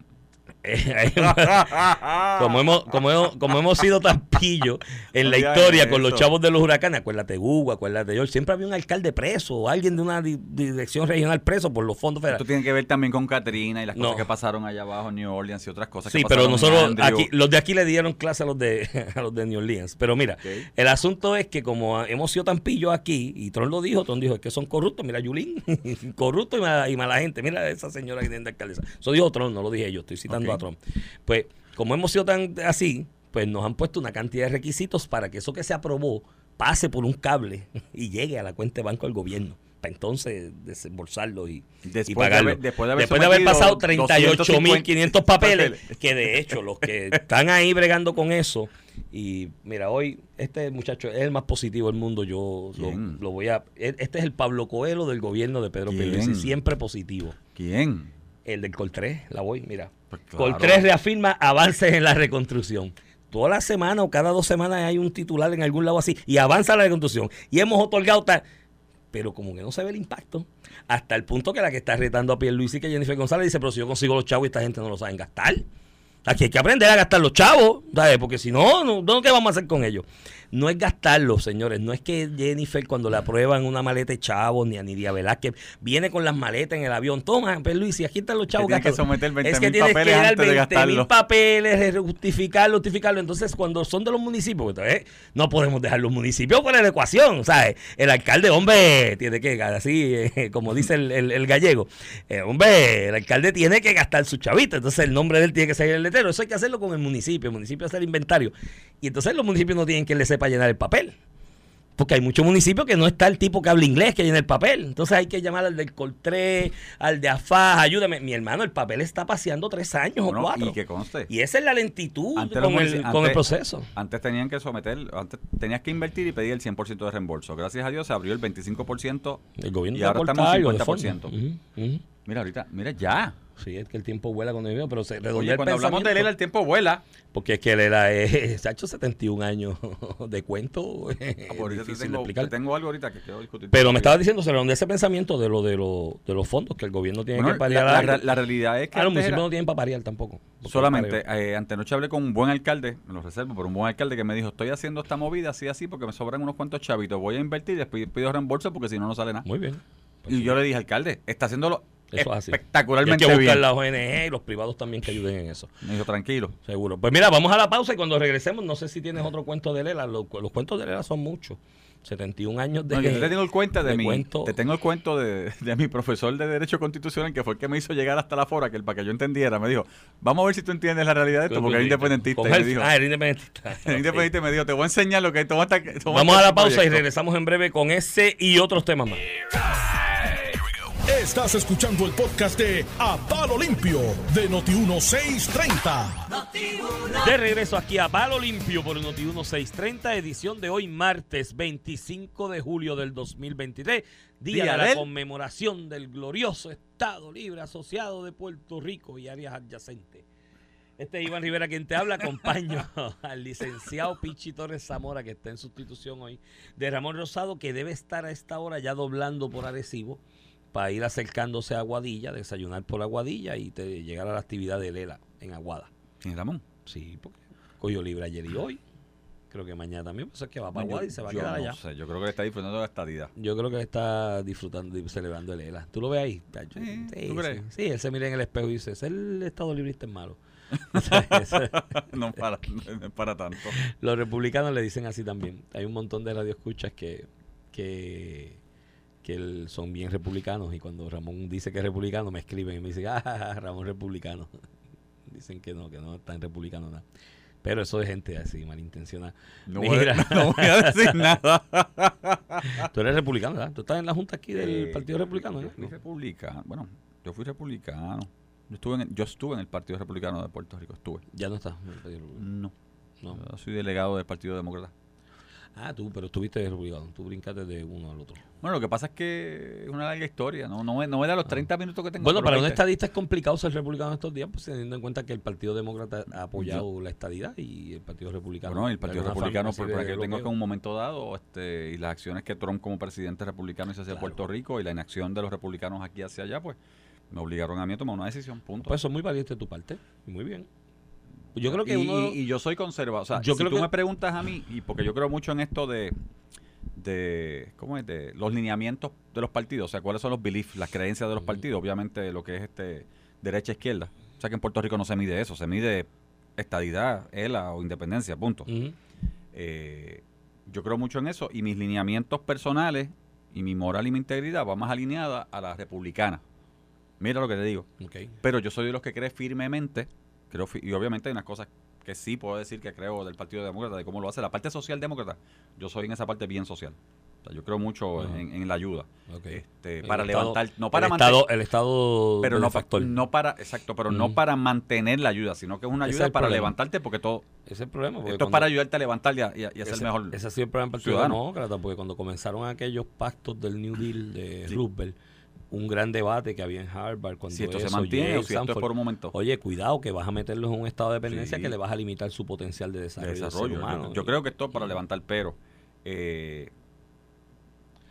como hemos, como hemos, como hemos sido tan pillos en la historia con los chavos de los huracanes, acuérdate Hugo, acuérdate George, siempre había un alcalde preso o alguien de una di- dirección regional preso por los fondos Esto federales. tiene que ver también con Katrina y las No. cosas que pasaron allá abajo en New Orleans y otras cosas Sí, que pero nosotros aquí, los de aquí le dieron clase a los de a los de New Orleans. Pero mira, el asunto es que como hemos sido tan pillos aquí, y Tron lo dijo, Tron dijo, es que son corruptos, mira Yulín, corrupto y mala, y mala gente, mira esa señora que tiene de alcaldesa. Eso dijo Tron, no lo dije yo, estoy citando. A. Pues, como hemos sido tan así, pues nos han puesto una cantidad de requisitos para que eso que se aprobó pase por un cable y llegue a la cuenta de banco del gobierno. Para entonces desembolsarlo y, Después y de pagarlo. haber- después de haber después de haber pasado 38.500 papeles, que de hecho los que están ahí bregando con eso, y mira, hoy este muchacho es el más positivo del mundo, yo lo, lo voy a... Este es el Pablo Coelho del gobierno de Pedro. Pierluisi, siempre positivo. ¿Quién? El del Coltrés, la voy, mira. Pues claro. Coltrés reafirma avances en la reconstrucción. Toda la semana o cada dos semanas hay un titular en algún lado así y avanza la reconstrucción. Y hemos otorgado tal. Pero como que no se ve el impacto. Hasta el punto que la que está retando a Pierluisi, que Jennifer González, dice, pero si yo consigo los chavos y esta gente no lo saben gastar. Aquí hay que aprender a gastar los chavos, ¿sabes? Porque si no, ¿qué vamos a hacer con ellos? No es gastarlos, señores. No es que Jennifer, cuando le aprueban una maleta de chavos, ni a Nidia Velázquez, viene con las maletas en el avión. Toma, pues Luis, y aquí están los chavos. que gástalos. someter 20.000 es que tienes que papeles dar antes de 20.000 gastarlo. papeles, justificarlo, justificarlo. Entonces, cuando son de los municipios, entonces, no podemos dejar los municipios de la ecuación, ¿sabes? El alcalde, hombre, tiene que, así eh, como dice el, el- el gallego, eh, hombre, el alcalde tiene que gastar su chavita, entonces el nombre de él tiene que salir el letrero. Eso hay que hacerlo con el municipio, el municipio hace el inventario. Y entonces los municipios no tienen que le sepa llenar el papel. Porque hay muchos municipios que no está el tipo que habla inglés que llena el papel. Entonces hay que llamar al del Coltré, al de AFAS, ayúdame. Mi hermano, el papel está paseando tres años Bueno, o cuatro. y que conste. Y esa es la lentitud Antes con, el, con proceso. Antes tenían que someter, antes tenías que invertir y pedir el 100% de reembolso. Gracias a Dios se abrió el 25% El gobierno y ahora estamos de 50%. fondo. Ujú, ujú. Mira, ahorita, mira ya. Sí, es que el tiempo vuela cuando veo, pero se redondea Oye, el cuando hablamos de. Lela, el tiempo vuela. Porque es que Lela es, se ha hecho 71 años de cuento. Ah, es difícil tengo, explicar. tengo algo ahorita que quiero discutir. Pero me estaba diciendo, se redondea ese pensamiento de lo de, lo, de los fondos que el gobierno tiene Bueno, que pariar. la, realidad es que Ah, los municipios no tienen para pariar tampoco. Solamente, eh, antenoche hablé con un buen alcalde, me lo reservo, pero un buen alcalde que me dijo, estoy haciendo esta movida así, así, porque me sobran unos cuantos chavitos, voy a invertir y después pido reembolso porque si no, no sale nada. Muy bien. Pues y sí, yo le dije, alcalde, está haciéndolo eso es así. Y hay espectacularmente que buscar bien. las ONG y los privados también que ayuden en eso. Me dijo, tranquilo. Seguro. Pues mira, vamos a la pausa y cuando regresemos, no sé si tienes otro cuento de Lela. Los, los cuentos de Lela son muchos. 71 años de. No, yo te tengo el cuento de, de mi, cuento. te tengo el cuento de, de mi profesor de Derecho Constitucional, que fue el que me hizo llegar hasta la fora, que el, para que yo entendiera, me dijo, vamos a ver si tú entiendes la realidad de esto, porque era independentista. Y me dijo, ah, era independentista. el independiente me dijo, te voy a enseñar lo que hay. toma Vamos a la pausa y proyecto". regresamos en breve con ese y otros temas más. Estás escuchando el podcast de A Palo Limpio de Noti1630. De regreso aquí a Palo Limpio por Noti 1630, edición de hoy, martes 25 de julio del 2023, día, Día de la conmemoración del glorioso Estado Libre Asociado de Puerto Rico y áreas adyacentes. Este es Iván Rivera quien te habla, acompaño al licenciado Pichi Torres Zamora, que está en sustitución hoy, de Ramón Rosado, que debe estar a esta hora ya doblando por Arecibo para ir acercándose a Aguadilla, desayunar por Aguadilla y te- llegar a la actividad de Lela en Aguada. ¿Quién es Ramón? Sí, porque cogió libre ayer y hoy. Creo que mañana también, pues es que va para Aguada y se va a quedar no allá. sé, yo creo que le está disfrutando de la estadidad. Yo creo que él está disfrutando y celebrando el ELA. ¿Tú lo ves ahí? Sí, sí, ¿tú crees? sí. Él se mira en el espejo y dice, es el Estado librista es malo. no para, no es para tanto. Los republicanos le dicen así también. Hay un montón de radioescuchas que, que, que el- son bien republicanos y cuando Ramón dice que es republicano me escriben y me dicen, ah, Ramón republicano. Dicen que no, que no es tan republicano nada. Pero eso de gente así, malintencionada. No voy, Mira. a, no voy a decir nada. Tú eres republicano, ¿verdad? Tú estás en la junta aquí del Eh, Partido Republicano, Yo ¿no? republicano. Bueno, yo fui republicano. Yo estuve, en el, yo estuve en el Partido Republicano de Puerto Rico. Estuve. Ya no estás en el Partido Republicano. No. No. Yo soy delegado del Partido Demócrata. Ah, tú, pero estuviste de republicano. Tú brincaste de uno al otro. Bueno, lo que pasa es que es una larga historia. No, no, me- no me da los 30 minutos que tengo. Bueno, para un 20. estadista es complicado ser republicano estos días, pues teniendo en cuenta que el Partido Demócrata ha apoyado la estadidad y el Partido Republicano. Bueno, el Partido Republicano, por, por de aquello tengo que en un momento dado, este, y las acciones que Trump como presidente republicano hizo hacia Claro. Puerto Rico y la inacción de los republicanos aquí hacia allá, pues me obligaron a mí a tomar una decisión, punto. Pues eso es muy valiente de tu parte. Muy bien. Yo creo que y, uno... y- yo soy conservador. O sea, Yo si creo tú que- me preguntas a mí, y porque yo creo mucho en esto de, de ¿cómo es? De los lineamientos de los partidos, o sea, cuáles son los beliefs, las creencias de los partidos, obviamente lo que es este derecha izquierda. O sea, que en Puerto Rico no se mide eso, se mide estadidad, ELA o independencia, punto. Eh, yo creo mucho en eso y mis lineamientos personales y mi moral y mi integridad va más alineada a la republicana. Mira lo que te digo. Pero yo soy de los que cree firmemente, creo y obviamente hay unas cosas que sí puedo decir que creo del Partido Demócrata, de cómo lo hace. La parte socialdemócrata, yo soy en esa parte bien social. O sea, yo creo mucho en, en la ayuda. Este, para estado- levantar, no para el mantener, estado, el estado pero no, benefactor. no para, exacto, pero no para mantener la ayuda, sino que es una es ayuda para problema. levantarte porque todo, Ese es el problema. porque esto es para ayudarte a levantar y a, y a- ser mejor. ese ha sido el problema del Partido. Demócrata, porque cuando comenzaron aquellos pactos del New Deal de Sí. Roosevelt, un gran debate que había en Harvard cuando si esto se mantiene Yale, o si esto es por un momento. Oye, cuidado que vas a meterlos en un estado de dependencia Sí. que le vas a limitar su potencial de de desarrollo, Yo- humano. Yo, creo que esto es para levantar, pero eh,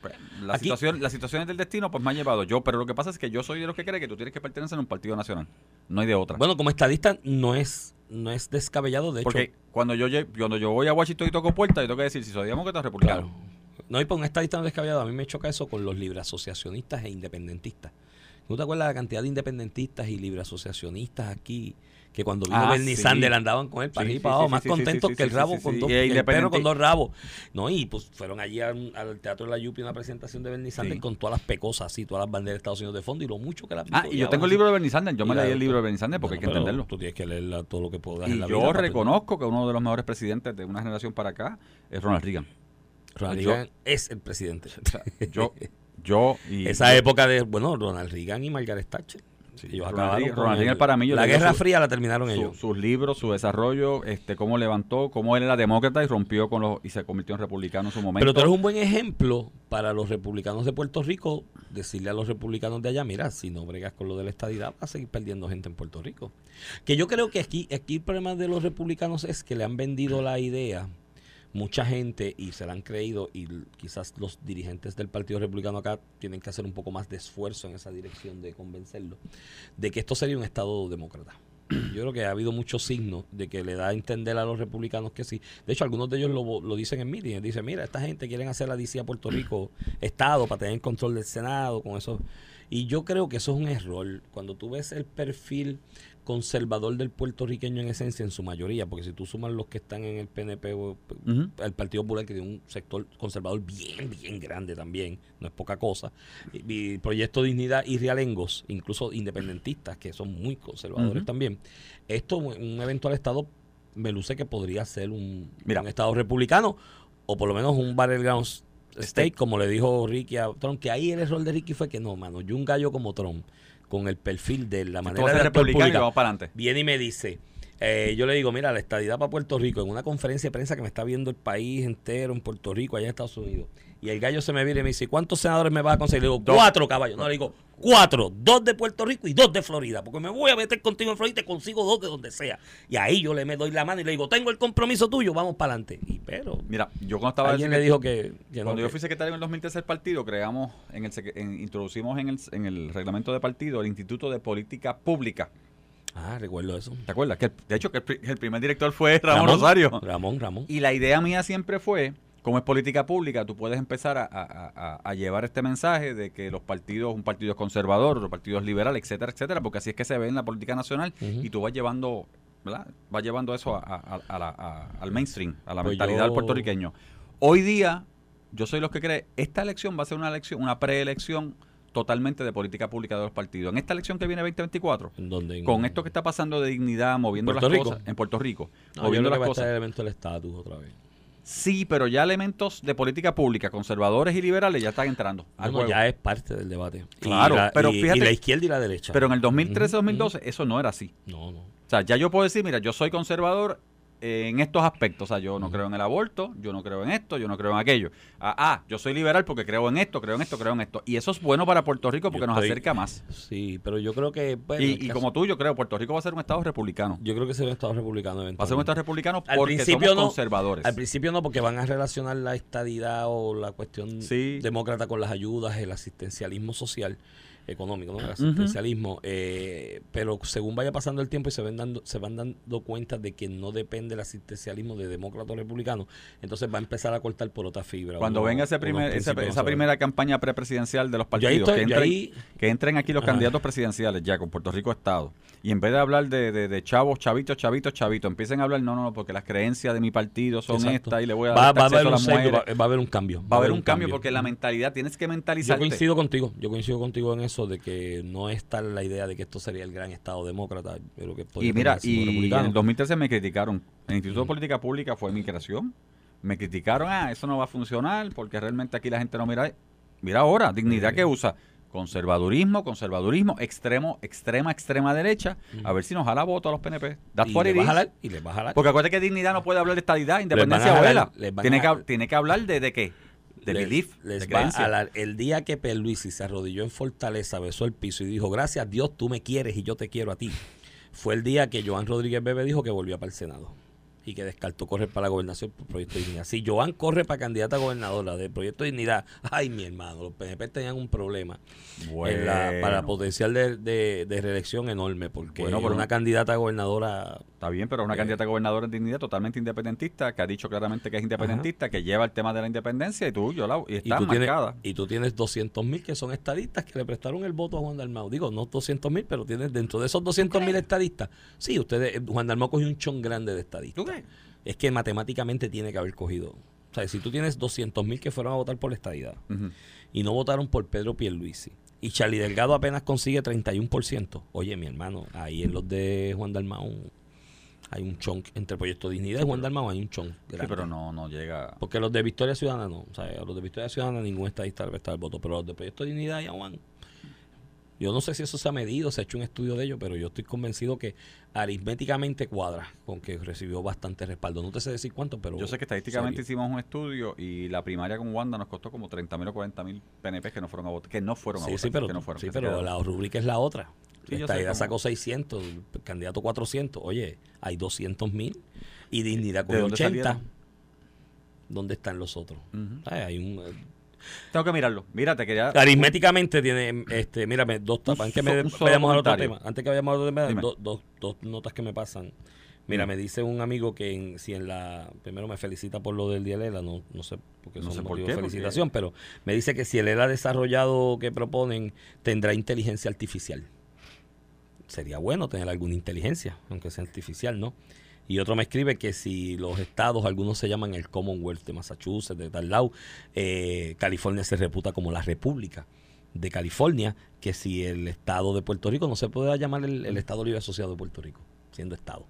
pues, la Aquí- situación, las situaciones del destino pues me han llevado yo, pero lo que pasa es que yo soy de los que cree que tú tienes que pertenecer a un partido nacional. No hay de otra. Bueno, como estadista no es, no es descabellado, de Porque hecho. cuando yo cuando yo voy a Washington y toco puerta, yo tengo que decir si soy demócrata o republicano. Claro. No, y por un estadista no descabellado, a mí me choca eso con los libre asociacionistas e independentistas. ¿No te acuerdas la cantidad de independentistas y libre asociacionistas aquí? Que cuando vino Ah, Bernie sí. Sanders andaban con él para arriba sí, sí, más contentos que el rabo con dos, el perro con dos rabos. No, y pues fueron allí al, al Teatro de la Yupi una presentación de Bernie Sanders con todas las pecosas así, todas las banderas de Estados Unidos de fondo y lo mucho que las Ah, y yo tengo el libro de Bernie Sanders. Yo me leí el libro de Bernie Sanders porque hay que entenderlo. Tú tienes que leer todo lo que puedas Y en la yo vida reconozco que uno de los mejores presidentes de una generación para acá es Ronald Reagan. Ronald yo- Reagan es el presidente. O sea, yo, yo y Esa época de, bueno, Ronald Reagan y Margaret Thatcher. ellos Ronald Reagan- Ronald Reagan para mí, yo La Guerra su- Fría la terminaron su- ellos. sus libros, su desarrollo, este, cómo levantó, cómo él era demócrata y rompió con los y se convirtió en republicano en su momento. Pero tú eres un buen ejemplo para los republicanos de Puerto Rico decirle a los republicanos de allá, mira, si no bregas con lo de la estadidad, vas a seguir perdiendo gente en Puerto Rico. Que yo creo que aquí, aquí el problema de los republicanos es que le han vendido la idea mucha gente y se la han creído y quizás los dirigentes del Partido Republicano acá tienen que hacer un poco más de esfuerzo en esa dirección de convencerlo de que esto sería un Estado demócrata. Yo creo que ha habido muchos signos de que le da a entender a los republicanos que sí. De hecho, algunos de ellos lo, lo dicen en mítines. Dicen, mira, esta gente quieren hacer la DC a Puerto Rico Estado para tener control del Senado con eso. Y yo creo que eso es un error. Cuando tú ves el perfil conservador del puertorriqueño en esencia, en su mayoría, porque si tú sumas los que están en el PNP o el Partido Popular, que tiene un sector conservador bien, bien grande también, no es poca cosa, y, y Proyecto Dignidad y Realengos, incluso independentistas, que son muy conservadores también, esto, un eventual Estado, me luce que podría ser un, Mira. un Estado republicano, o por lo menos un battleground state, State. como le dijo Ricky a Trump, que ahí el error de Ricky fue que no, mano, yo un gallo como Trump, con el perfil de la manera de republicano y vamos para adelante. viene y me dice, eh, yo le digo, mira, la estadidad para Puerto Rico, en una conferencia de prensa que me está viendo el país entero, en Puerto Rico, allá en Estados Unidos, y el gallo se me viene y me dice, ¿cuántos senadores me vas a conseguir? Le digo, cuatro caballos. No, le digo, cuatro, dos de Puerto Rico y dos de Florida, porque me voy a meter contigo en Florida y te consigo dos de donde sea. Y ahí yo le me doy la mano y le digo, tengo el compromiso tuyo, vamos para adelante. Y pero, Mira, yo cuando estaba alguien le dijo que, que no, Cuando yo fui secretario en el 2013 del partido, creamos, en el, en- introducimos en el, en el reglamento de partido el Instituto de Política Pública. Ah, recuerdo eso. ¿Te acuerdas? Que, el- de hecho, que el, pri- el primer director fue Ramón, Rosario. Ramón, Ramón. Y la idea mía siempre fue, como es política pública, tú puedes empezar a, a- a- a llevar este mensaje de que los partidos, un partido es conservador, otro partido es liberal, etcétera, etcétera, porque así es que se ve en la política nacional y tú vas llevando, ¿verdad? Vas llevando eso a- la- al mainstream, a la Pues mentalidad yo- del puertorriqueño. Hoy día, yo soy los que cree, esta elección va a ser una elección, una preelección totalmente de política pública de los partidos. En esta elección que viene 2024, ¿En dónde? Con esto que está pasando de dignidad, moviendo ¿Puerto las Rico? cosas en Puerto Rico, No, moviendo las cosas. elemento del estatus otra vez. Sí, pero ya elementos de política pública, conservadores y liberales, ya están entrando al Bueno, juego. ya es parte del debate. Y Claro, la- pero y- fíjate- Y la izquierda y la derecha. Pero en el Ujú, 2013-2012 eso no era así. No, no. O sea, ya yo puedo decir, mira, yo soy conservador en estos aspectos. O sea, yo no creo en el aborto, yo no creo en esto, yo no creo en aquello. Ah, ah, yo soy liberal porque creo en esto, creo en esto, creo en esto. Y eso es bueno para Puerto Rico porque Yo nos estoy- acerca más. Sí, pero yo creo que. bueno, y el y caso- como tú, yo creo, Puerto Rico va a ser un estado republicano. Yo creo que será un Estado republicano. Va a ser un estado republicano Al porque principio somos no, conservadores. Al principio no, porque van a relacionar la estadidad o la cuestión Sí. demócrata con las ayudas, el asistencialismo social, económico, ¿no? El asistencialismo. eh, pero según vaya pasando el tiempo y se, ven dando, se van dando cuenta de que no depende el asistencialismo de demócrata o republicano, entonces va a empezar a cortar por otra fibra. Cuando venga ese primer, esa, primera campaña prepresidencial de los partidos, estoy- que, entren, ahí- que entren aquí los Ajá. candidatos presidenciales ya con Puerto Rico Estado, y en vez de hablar de, de, de chavos, chavitos, chavitos, chavitos, empiecen a hablar, no, no, no, porque las creencias de mi partido son Exacto. estas y le voy a dar va a acceso haber a un las sesgo, mujeres. va, va a haber un cambio. Va a haber un cambio porque la mentalidad, tienes que Yo mentalizarte. coincido contigo, yo coincido contigo en eso de que no es tal la idea de que esto sería el gran Estado demócrata. Yo creo que Y mira, y en el 2013 me criticaron. El Instituto de Política Pública fue migración. Me criticaron, ah, eso no va a funcionar porque realmente aquí la gente no mira. Mira ahora, dignidad Sí. que usa. Conservadurismo, conservadurismo, extremo, extrema, extrema derecha. A ver si nos jala voto a los PNP. That's y what le it va a is. jalar, y le va a jalar. Porque acuérdate que dignidad no puede hablar de estadidad, independencia jalar, les Tiene que, tiene que hablar de, de qué? De Les- belief, les de va a la- el día que Pierluisi se arrodilló en Fortaleza, besó el piso y dijo, gracias Dios, tú me quieres y yo te quiero a ti. Fue el día que Joan Rodríguez Bebe dijo que volvía para el Senado. Y que descartó correr para la gobernación por Proyecto de Dignidad. Si Joan corre para candidata a gobernadora de Proyecto de Dignidad, ay, mi hermano, los PNP tenían un problema en la- para potencial de, de- de reelección enorme, porque Bueno, pero- una candidata a gobernadora Está bien, pero una Eh. candidata a gobernadora en dignidad totalmente independentista, que ha dicho claramente que es independentista, que lleva el tema de la independencia y tú, yo la, y y está tú, tienes, marcada. y tú tienes 200 mil que son estadistas que le prestaron el voto a Juan Dalmau. Digo, no 200 mil, pero tienes dentro de esos 200 mil estadistas. Sí, ustedes, eh, Juan Dalmau cogió un chón grande de estadistas. Es que matemáticamente tiene que haber cogido. O sea, si tú tienes 200 mil que fueron a votar por la estadidad y no votaron por Pedro Pierluisi y Charlie Delgado apenas consigue 31%, oye, mi hermano, ahí en los de Juan Dalmau hay un chunk entre Proyecto Dignidad y Juan Dalmau hay un chunk Sí, grande. pero no, no llega. Porque los de Victoria Ciudadana no. O sea, a los de Victoria Ciudadana ningún estadista le presta el voto. Pero los de Proyecto Dignidad y Aguán. Yo no sé si eso se ha medido, se ha hecho un estudio de ello, pero yo estoy convencido que aritméticamente cuadra con que recibió bastante respaldo. No te sé decir cuánto, pero. Yo sé que estadísticamente serio. hicimos un estudio y la primaria con Wanda nos costó como 30 mil o 40 mil PNP que no fueron a votar. Que no fueron a Sí, votar. sí, pero, que no fueron, sí, que pero la rúbrica es la otra. Sí, Esta sacó 600, el candidato 400. Oye, hay 200 mil y Dignidad con ¿De dónde 80. salieron? ¿Dónde están los otros? Ay, hay un, Tengo que mirarlo. Mira, te quería. Aritméticamente tiene, este, mírame, dos tapas. Antes que me vayamos al otro tema, antes que vayamos al otro tema, Dime. do- dos, dos notas que me pasan. Mira, Mm. me dice un amigo que en- si en la, primero me felicita por lo del día Lela, no, no sé porque No son sé por qué, de porque- felicitación, pero me dice que si el ELA desarrollado que proponen tendrá inteligencia artificial. Sería bueno tener alguna inteligencia, aunque sea artificial, ¿no? Y otro me escribe que si los estados, algunos se llaman el Commonwealth de Massachusetts, de tal lado, eh, California se reputa como la República de California, que si el estado de Puerto Rico no se puede llamar el, el Estado Libre Asociado de Puerto Rico, siendo estado.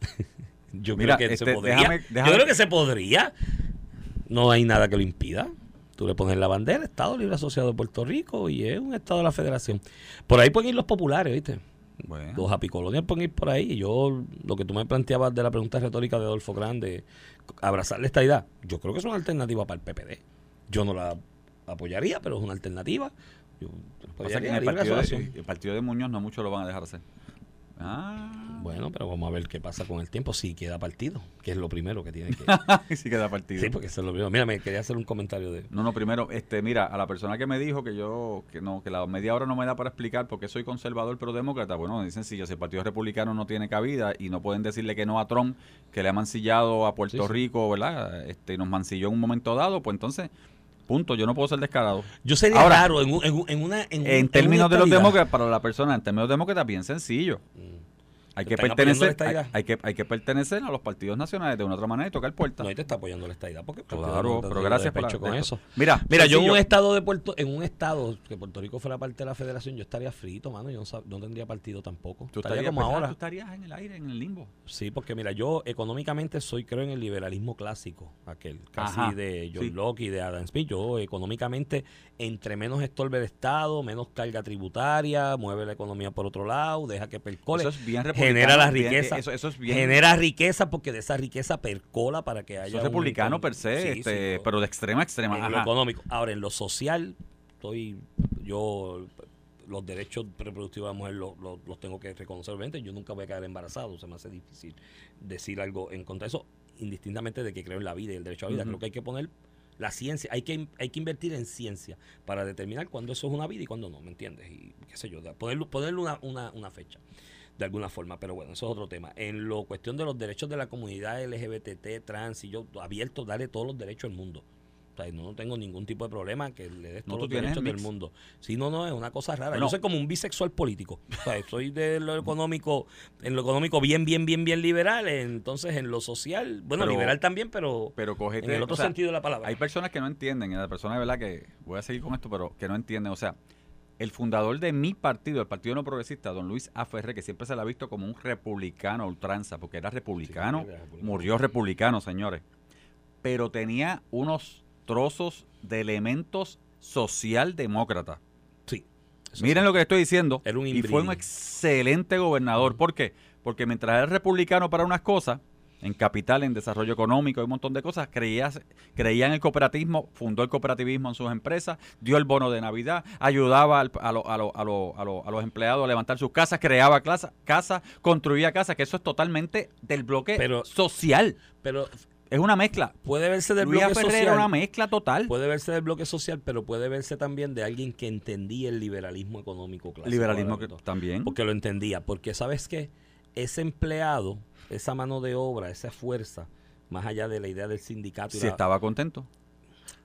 Yo Mira, creo que este, se podría. déjame- Yo creo que se podría. No hay nada que lo impida. Tú le pones la bandera, Estado Libre Asociado de Puerto Rico, y es un estado de la federación. Por ahí pueden ir los populares, ¿viste? Bueno. Los apicolonias pueden ir por ahí. Y yo, lo que tú me planteabas de la pregunta retórica de Adolfo Grande, abrazarle esta idea, yo creo que es una alternativa para el PPD. Yo no la apoyaría, pero es una alternativa. Yo Pasa que en el partido, de, el partido de Muñoz no mucho lo van a dejar hacer. Ah, Bueno, pero vamos a ver qué pasa con el tiempo. Si queda partido, que es lo primero que tiene que. sí queda partido. sí, porque eso es lo primero. Mira, me quería hacer un comentario de. No, no, primero, este, mira, a la persona que me dijo que yo, que no, que la media hora no me da para explicar por qué soy conservador pero demócrata, bueno, sencillo, si el Partido Republicano no tiene cabida y no pueden decirle que no a Trump, que le ha mancillado a Puerto Sí, sí. Rico, ¿verdad? Este, y nos mancilló en un momento dado, pues entonces, punto, yo no puedo ser descarado. Yo sería Ahora, raro en, un- en, un- en una. En, En términos una de los demócratas, para la persona, en términos demócratas, bien sencillo. Mm. Hay ¿Te que, pertenecer, hay, que, hay que pertenecer a los partidos nacionales de una otra manera y tocar puertas. No, ahí te está apoyando la estadidad. Porque Claro, pero gracias por la- con eso. Mira, Mira, yo en un estado de Puerto, en un estado que Puerto Rico fuera parte de la federación, yo estaría frito, mano. Yo no, no tendría partido tampoco. Tú estaría estarías, como ahora. tú estarías en el aire, en el limbo. Sí, porque mira, yo económicamente soy, creo, en el liberalismo clásico, aquel, casi Ajá, de John sí. Locke y de Adam Smith. Yo económicamente, entre menos estorbe el Estado, menos carga tributaria, mueve la economía por otro lado, deja que percole, Eso es bien. Genera la riqueza, eso, eso es bien. genera riqueza porque de esa riqueza percola para que haya eso es un republicano per se, Sí, este, sí, pero de extrema a extrema. en lo económico. Ahora, en lo social, estoy yo los derechos reproductivos de la mujer los, los- los tengo que reconocer. Obviamente, yo nunca voy a quedar embarazado, se me hace difícil decir algo en contra de eso, indistintamente de que creo en la vida y el derecho a la vida. Ujú. Creo que hay que poner la ciencia, hay que, hay que invertir en ciencia para determinar cuándo eso es una vida y cuándo no, ¿me entiendes? Y qué sé yo, ponerle, ponerle una, una, una fecha de alguna forma, pero bueno, eso es otro tema. En lo cuestión de los derechos de la comunidad LGBT, trans, y yo abierto, darle todos los derechos del mundo. O sea, no, no tengo ningún tipo de problema que le des No, todos los derechos del mundo. Si no, no, es una cosa rara. Bueno. Yo soy como un bisexual político. O sea, soy de lo económico, en lo económico bien, bien, bien, bien liberal. Entonces, en lo social, bueno, Pero- liberal también, pero, Pero cógete. en el otro o sea, sentido de la palabra. Hay personas que no entienden, y la persona de verdad que voy a seguir con esto, pero que no entienden. O sea, el fundador de mi partido, el Partido No Progresista, don Luis Aferre, que siempre se le ha visto como un republicano ultranza, porque era republicano, Sí, era republicano. murió republicano, señores. Pero tenía unos trozos de elementos socialdemócratas. sí. Miren sí. lo que estoy diciendo. Era un y fue un excelente gobernador. ¿Por qué? Porque mientras era republicano para unas cosas, en capital, en desarrollo económico, y un montón de cosas. Creía, creía en el cooperativismo, fundó el cooperativismo en sus empresas, dio el bono de Navidad, ayudaba al- a, lo- a lo- a lo- a lo- a los empleados a levantar sus casas, creaba casa- casas, construía casas, que eso es totalmente del bloque Pero- social. Pero Es una mezcla. puede verse del Luis bloque Ferrer social. era una mezcla total. Puede verse del bloque social, pero puede verse también de alguien que entendía el liberalismo económico clásico. Liberalismo que- también. Porque lo entendía. Porque, ¿sabes qué? Ese empleado, esa mano de obra, esa fuerza, más allá de la idea del sindicato, y Si la- estaba contento.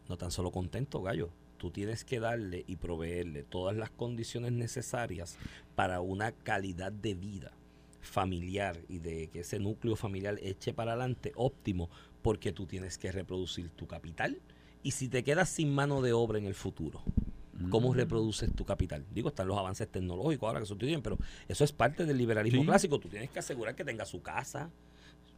no tan solo contento, gallo. Tú tienes que darle y proveerle todas las condiciones necesarias para una calidad de vida familiar y de que ese núcleo familiar eche para adelante óptimo, porque tú tienes que reproducir tu capital. Y si te quedas sin mano de obra en el futuro, ¿cómo Mm. reproduces tu capital? Digo, están los avances tecnológicos ahora que estudian, pero eso es parte del liberalismo Sí. clásico. Tú tienes que asegurar que tenga su casa,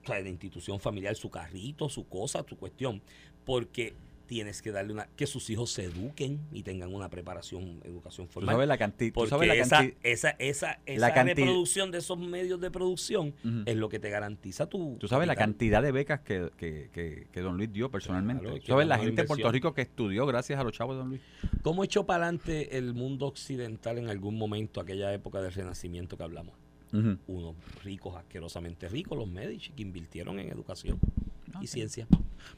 o sea, de institución familiar, su carrito, su cosa, su cuestión, porque tienes que darle una que sus hijos se eduquen y tengan una preparación, educación Tú formal. sabes la cantidad. porque sabes la esa, esa, esa, esa la reproducción de esos medios de producción es lo que te garantiza tu. Tú sabes la cantidad de becas que, que, que, que don Luis dio personalmente. Claro, Tú sabes la gente en Puerto. Rico que estudió gracias a los chavos de don Luis. ¿Cómo echó para adelante el mundo occidental en algún momento, aquella época del renacimiento que hablamos? Unos ricos, asquerosamente ricos, los Medici, que invirtieron en educación y ciencia.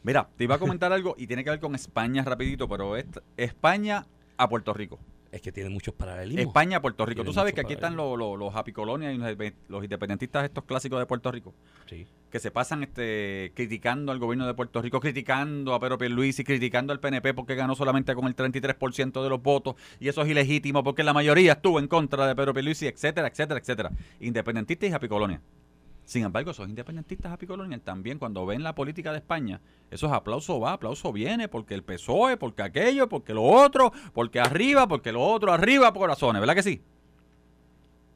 Mira, te iba a comentar algo y tiene que ver con España rapidito, pero es España a Puerto Rico. Es que tiene muchos paralelismos. España a Puerto Rico. Tiene Tú sabes que aquí están los, los, los happy colonias y los, los independentistas estos clásicos de Puerto Rico. Sí. que se pasan este criticando al gobierno de Puerto Rico, criticando a Pedro Pierluisi, criticando al PNP porque ganó solamente con el 33% de los votos y eso es ilegítimo porque la mayoría estuvo en contra de Pedro Pierluisi, etcétera, etcétera, etcétera. Independentistas y Happy. Sin embargo, esos independentistas Happy Colonial también cuando ven la política de España, esos aplauso va, aplauso viene, porque el PSOE, porque aquello, porque lo otro, porque arriba, porque lo otro, arriba, corazones, ¿verdad que sí?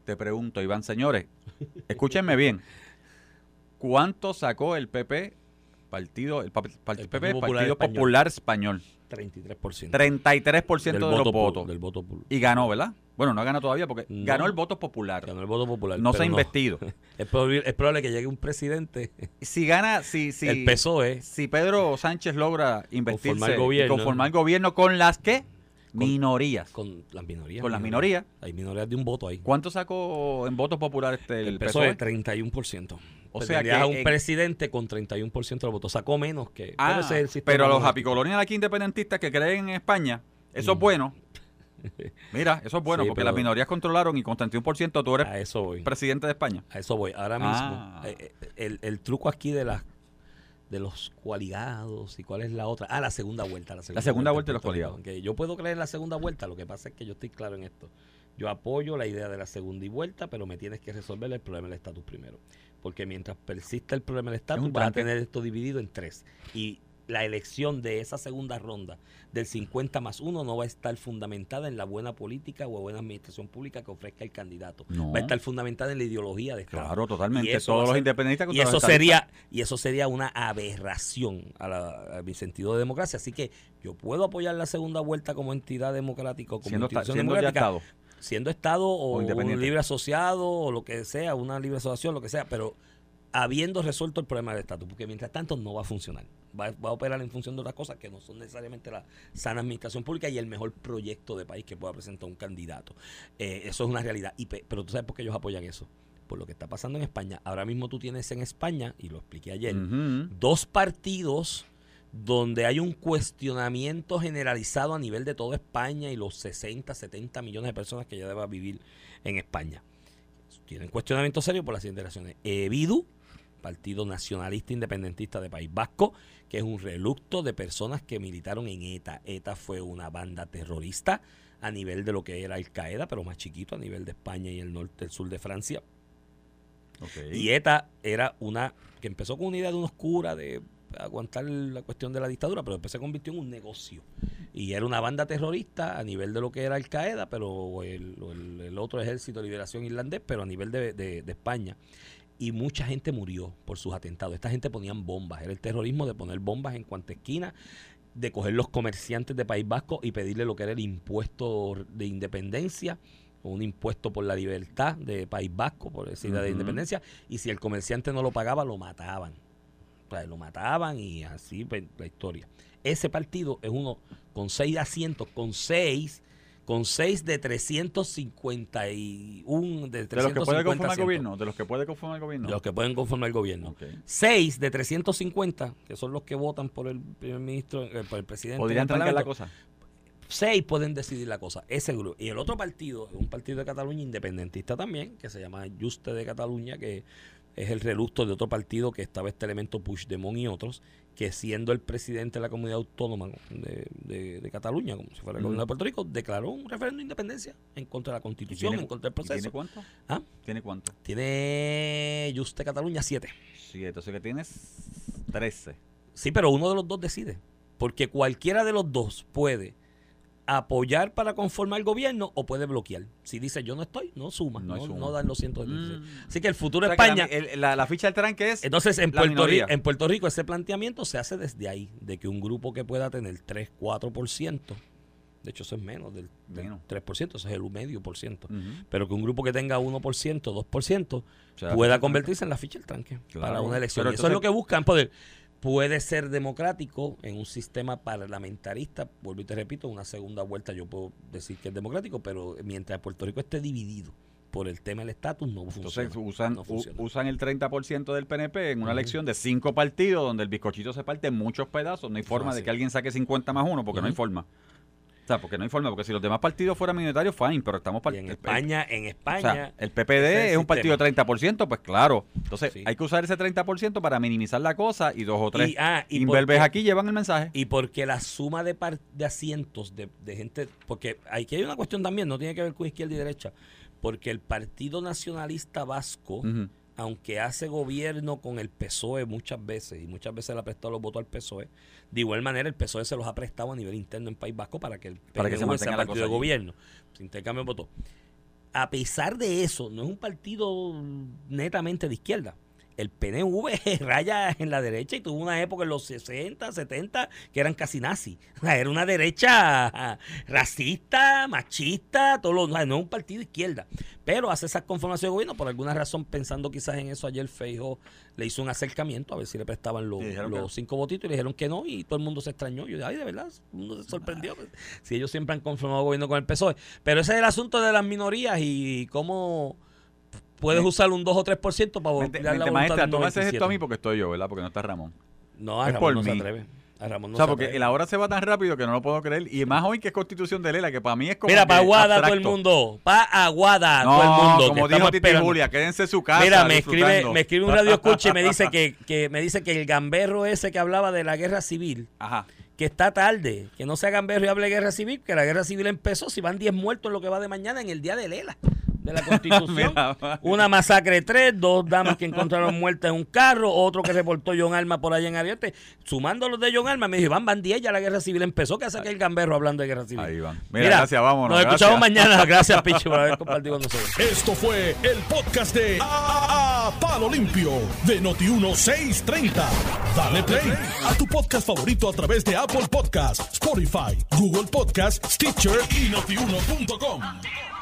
Te pregunto, Iván, señores, escúchenme bien. ¿Cuánto sacó el PP, partido, el, pa- pa- El PP, Popular Partido Español. Popular Español? 33%. 33% Del de voto los votos. Del voto Y ganó, ¿verdad? Bueno, no ganó todavía porque No. ganó el voto popular. Ganó el voto popular. No se ha investido. Es probable, es probable que llegue un presidente, Si gana, si, si, el PSOE, si Pedro Sánchez logra investirse Conformar y gobierno. conformar gobierno con las que minorías. con las minorías. Con las minorías. Hay minorías de un voto ahí. ¿Cuánto sacó en votos populares este, el, El PSOE? PSOE, 31%. O sea que a un en- presidente con 31% de los votos. Sacó menos que. Ah, pero es el pero a los apicolonias aquí independentistas que creen en España, eso es Mm. bueno. Mira, eso es bueno Sí, porque pero- las minorías controlaron y con 31% tú eres A eso voy. presidente de España. A eso voy. Ahora mismo, Ah. eh, eh, el, el truco aquí de las de los coaligados y cuál es la otra. Ah, la segunda vuelta. La segunda, segunda vuelta de en los coaligados. Yo puedo creer en la segunda vuelta, lo que pasa es que yo estoy claro en esto. Yo apoyo la idea de la segunda y vuelta, pero me tienes que resolver el problema del estatus primero. Porque mientras persista el problema del estatus, vas a tener esto dividido en tres. Y la elección de esa segunda ronda del 50 más 1 no va a estar fundamentada en la buena política o buena administración pública que ofrezca el candidato. No. Va a estar fundamentada en la ideología de Estado. Claro, totalmente. Y eso Todos a los ser- independentistas y eso sería y eso sería una aberración a, la- a mi sentido de democracia así que yo puedo apoyar la segunda vuelta como entidad democrática como siendo, institución siendo democrática Estado. Siendo estado o, O un libre asociado o lo que sea una libre asociación lo que sea pero habiendo resuelto el problema del estatus porque mientras tanto no va a funcionar. Va, va a operar en función de otras cosas que no son necesariamente la sana administración pública y el mejor proyecto de país que pueda presentar un candidato. Eh, eso es una realidad. Y pe- pero tú sabes por qué ellos apoyan eso. Por lo que está pasando en España. Ahora mismo tú tienes en España, y lo expliqué ayer, dos partidos donde hay un cuestionamiento generalizado a nivel de toda España y los 60, 70 millones de personas que ya deben vivir en España. Tienen cuestionamiento serio por las siguientes razones. EBIDU, Partido Nacionalista Independentista de País Vasco, que es un relucto de personas que militaron en ETA. ETA fue una banda terrorista a nivel de lo que era Al Qaeda, pero más chiquito, a nivel de España y el norte, el sur de Francia. Y ETA era una que empezó con una idea de una oscura de aguantar la cuestión de la dictadura, pero después se convirtió en un negocio. Y era una banda terrorista a nivel de lo que era Al Qaeda, pero el, el- el otro ejército de liberación irlandés, pero a nivel de, de- de España. Y mucha gente murió por sus atentados. Esta gente ponían bombas. Era el terrorismo de poner bombas en cuanta esquina, de coger los comerciantes de País Vasco y pedirle lo que era el impuesto de independencia o un impuesto por la libertad de País Vasco, por decir de Ujú. independencia, y si el comerciante no lo pagaba, lo mataban. Lo mataban y así pues, la historia. Ese partido es uno con seis asientos, con seis, con seis de 351 de, De los que puede 350 conformar el gobierno. De los que puede conformar el gobierno. De los que pueden conformar el gobierno. Ok. Seis de 350, que son los que votan por el primer ministro, eh, por el presidente. Podrían trancar la cosa. Seis pueden decidir la cosa, ese grupo. Y el otro partido es un partido de Cataluña independentista también, que se llama Juste de Cataluña, que es el relucto de otro partido que estaba este elemento Puigdemont y otros, que siendo el presidente de la comunidad autónoma de, de- de Cataluña, como si fuera el gobierno de Puerto Rico, declaró un referendo de independencia en contra de la ¿Y constitución, tiene, en contra del y ¿Tiene proceso. cuánto? ¿Ah? ¿Tiene cuánto? Tiene Juste Cataluña siete. Sí, entonces que tienes 13. Sí, pero uno de los dos decide. Porque cualquiera de los dos puede apoyar para conformar el gobierno o puede bloquear. Si dice yo no estoy, no suma. No No, suma. no dan los 176. Mm. Así que el futuro O sea, España. la, el- la- la ficha del tranque es. entonces, en Puerto. Rico, en Puerto Rico ese planteamiento se hace desde ahí, de que un grupo que pueda tener 3, 4%, de hecho eso es menos del, del Menos. 3%, eso es el medio por ciento, pero que un grupo que tenga 1%, 2%, O sea, pueda convertirse en la ficha del tranque Claro. para una elección. Pero Y eso es lo que buscan poder. Puede ser democrático en un sistema parlamentarista, vuelvo y te repito, una segunda vuelta yo puedo decir que es democrático, pero mientras Puerto Rico esté dividido por el tema del estatus, no funciona. Entonces usan, no u- funciona. usan el 30% del PNP en una elección de cinco partidos donde el bizcochito se parte en muchos pedazos. No hay forma de que alguien saque 50 más uno porque no hay forma. O sea, porque no hay forma. Porque si los demás partidos fueran minoritarios, fine, pero estamos Y en España, en O España, sea, el PPD es el un partido de 30%, pues claro. Entonces, Sí. hay que usar ese 30% para minimizar la cosa y dos o tres Y, ah, y imberbes porque- aquí llevan el mensaje. Y porque la suma de, par- de asientos de, de gente, porque aquí hay una cuestión también, no tiene que ver con izquierda y derecha, porque el Partido Nacionalista Vasco. Aunque hace gobierno con el PSOE muchas veces, y muchas veces le ha prestado los votos al PSOE, de igual manera el PSOE se los ha prestado a nivel interno en País Vasco para que el Para que se mantenga sea la partido cosa de gobierno. Se intercambio de votos. A pesar de eso, no es un partido netamente de izquierda. El PNV raya en la derecha y tuvo una época en los 60, 70 que eran casi nazis. Era una derecha ah, racista, machista, todo lo, no es un partido de izquierda. Pero hace esas conformaciones de gobierno, por alguna razón, pensando quizás en eso, ayer Feijo le hizo un acercamiento a ver si le prestaban los, los cinco votitos y le dijeron que no y todo el mundo se extrañó. Yo dije, ay, de verdad, todo el mundo se sorprendió. Si ellos siempre han conformado gobierno con el PSOE. Pero ese es el asunto de las minorías y cómo puedes Me- usar un 2 o 3% para volver la voluntad maestra, tú me haces esto a 97. mí porque estoy yo, ¿verdad? Porque no está Ramón. No, a es Ramón por no se mí. atreve. A Ramón no o sea, se porque atreve. la hora se va tan rápido que no lo puedo creer. Y más hoy que es Constitución de Lela, que para mí es como. Mira, para Aguada todo el mundo. Para Aguada No, todo el mundo. como dijo Titi esperando. Julia, quédense en su casa. Mira, me escribe, me escribe un radio escucha y me dice que, que me dice que el gamberro ese que hablaba de la guerra civil, Ajá. que está tarde, que no sea gamberro y hable de guerra civil, que la guerra civil empezó, si van 10 muertos en lo que va de mañana en el día de Lela, de la Constitución. Mira, Una masacre de tres, dos damas que encontraron muertas en un carro, otro que reportó John Alma por allá en Ariete. Sumando los de John Alma, me dijo, van, van 10, ya la guerra civil empezó, que hace que el gamberro hablando de guerra civil. Ahí van. Mira, gracias, vámonos. Nos escuchamos gracias. mañana. Gracias, Pichi, por haber compartido con nosotros. Esto fue el podcast de A, A- Palo Limpio de Noti1630. Dale play a tu podcast favorito a través de Apple Podcasts, Spotify, Google Podcasts, Stitcher y notiuno.com.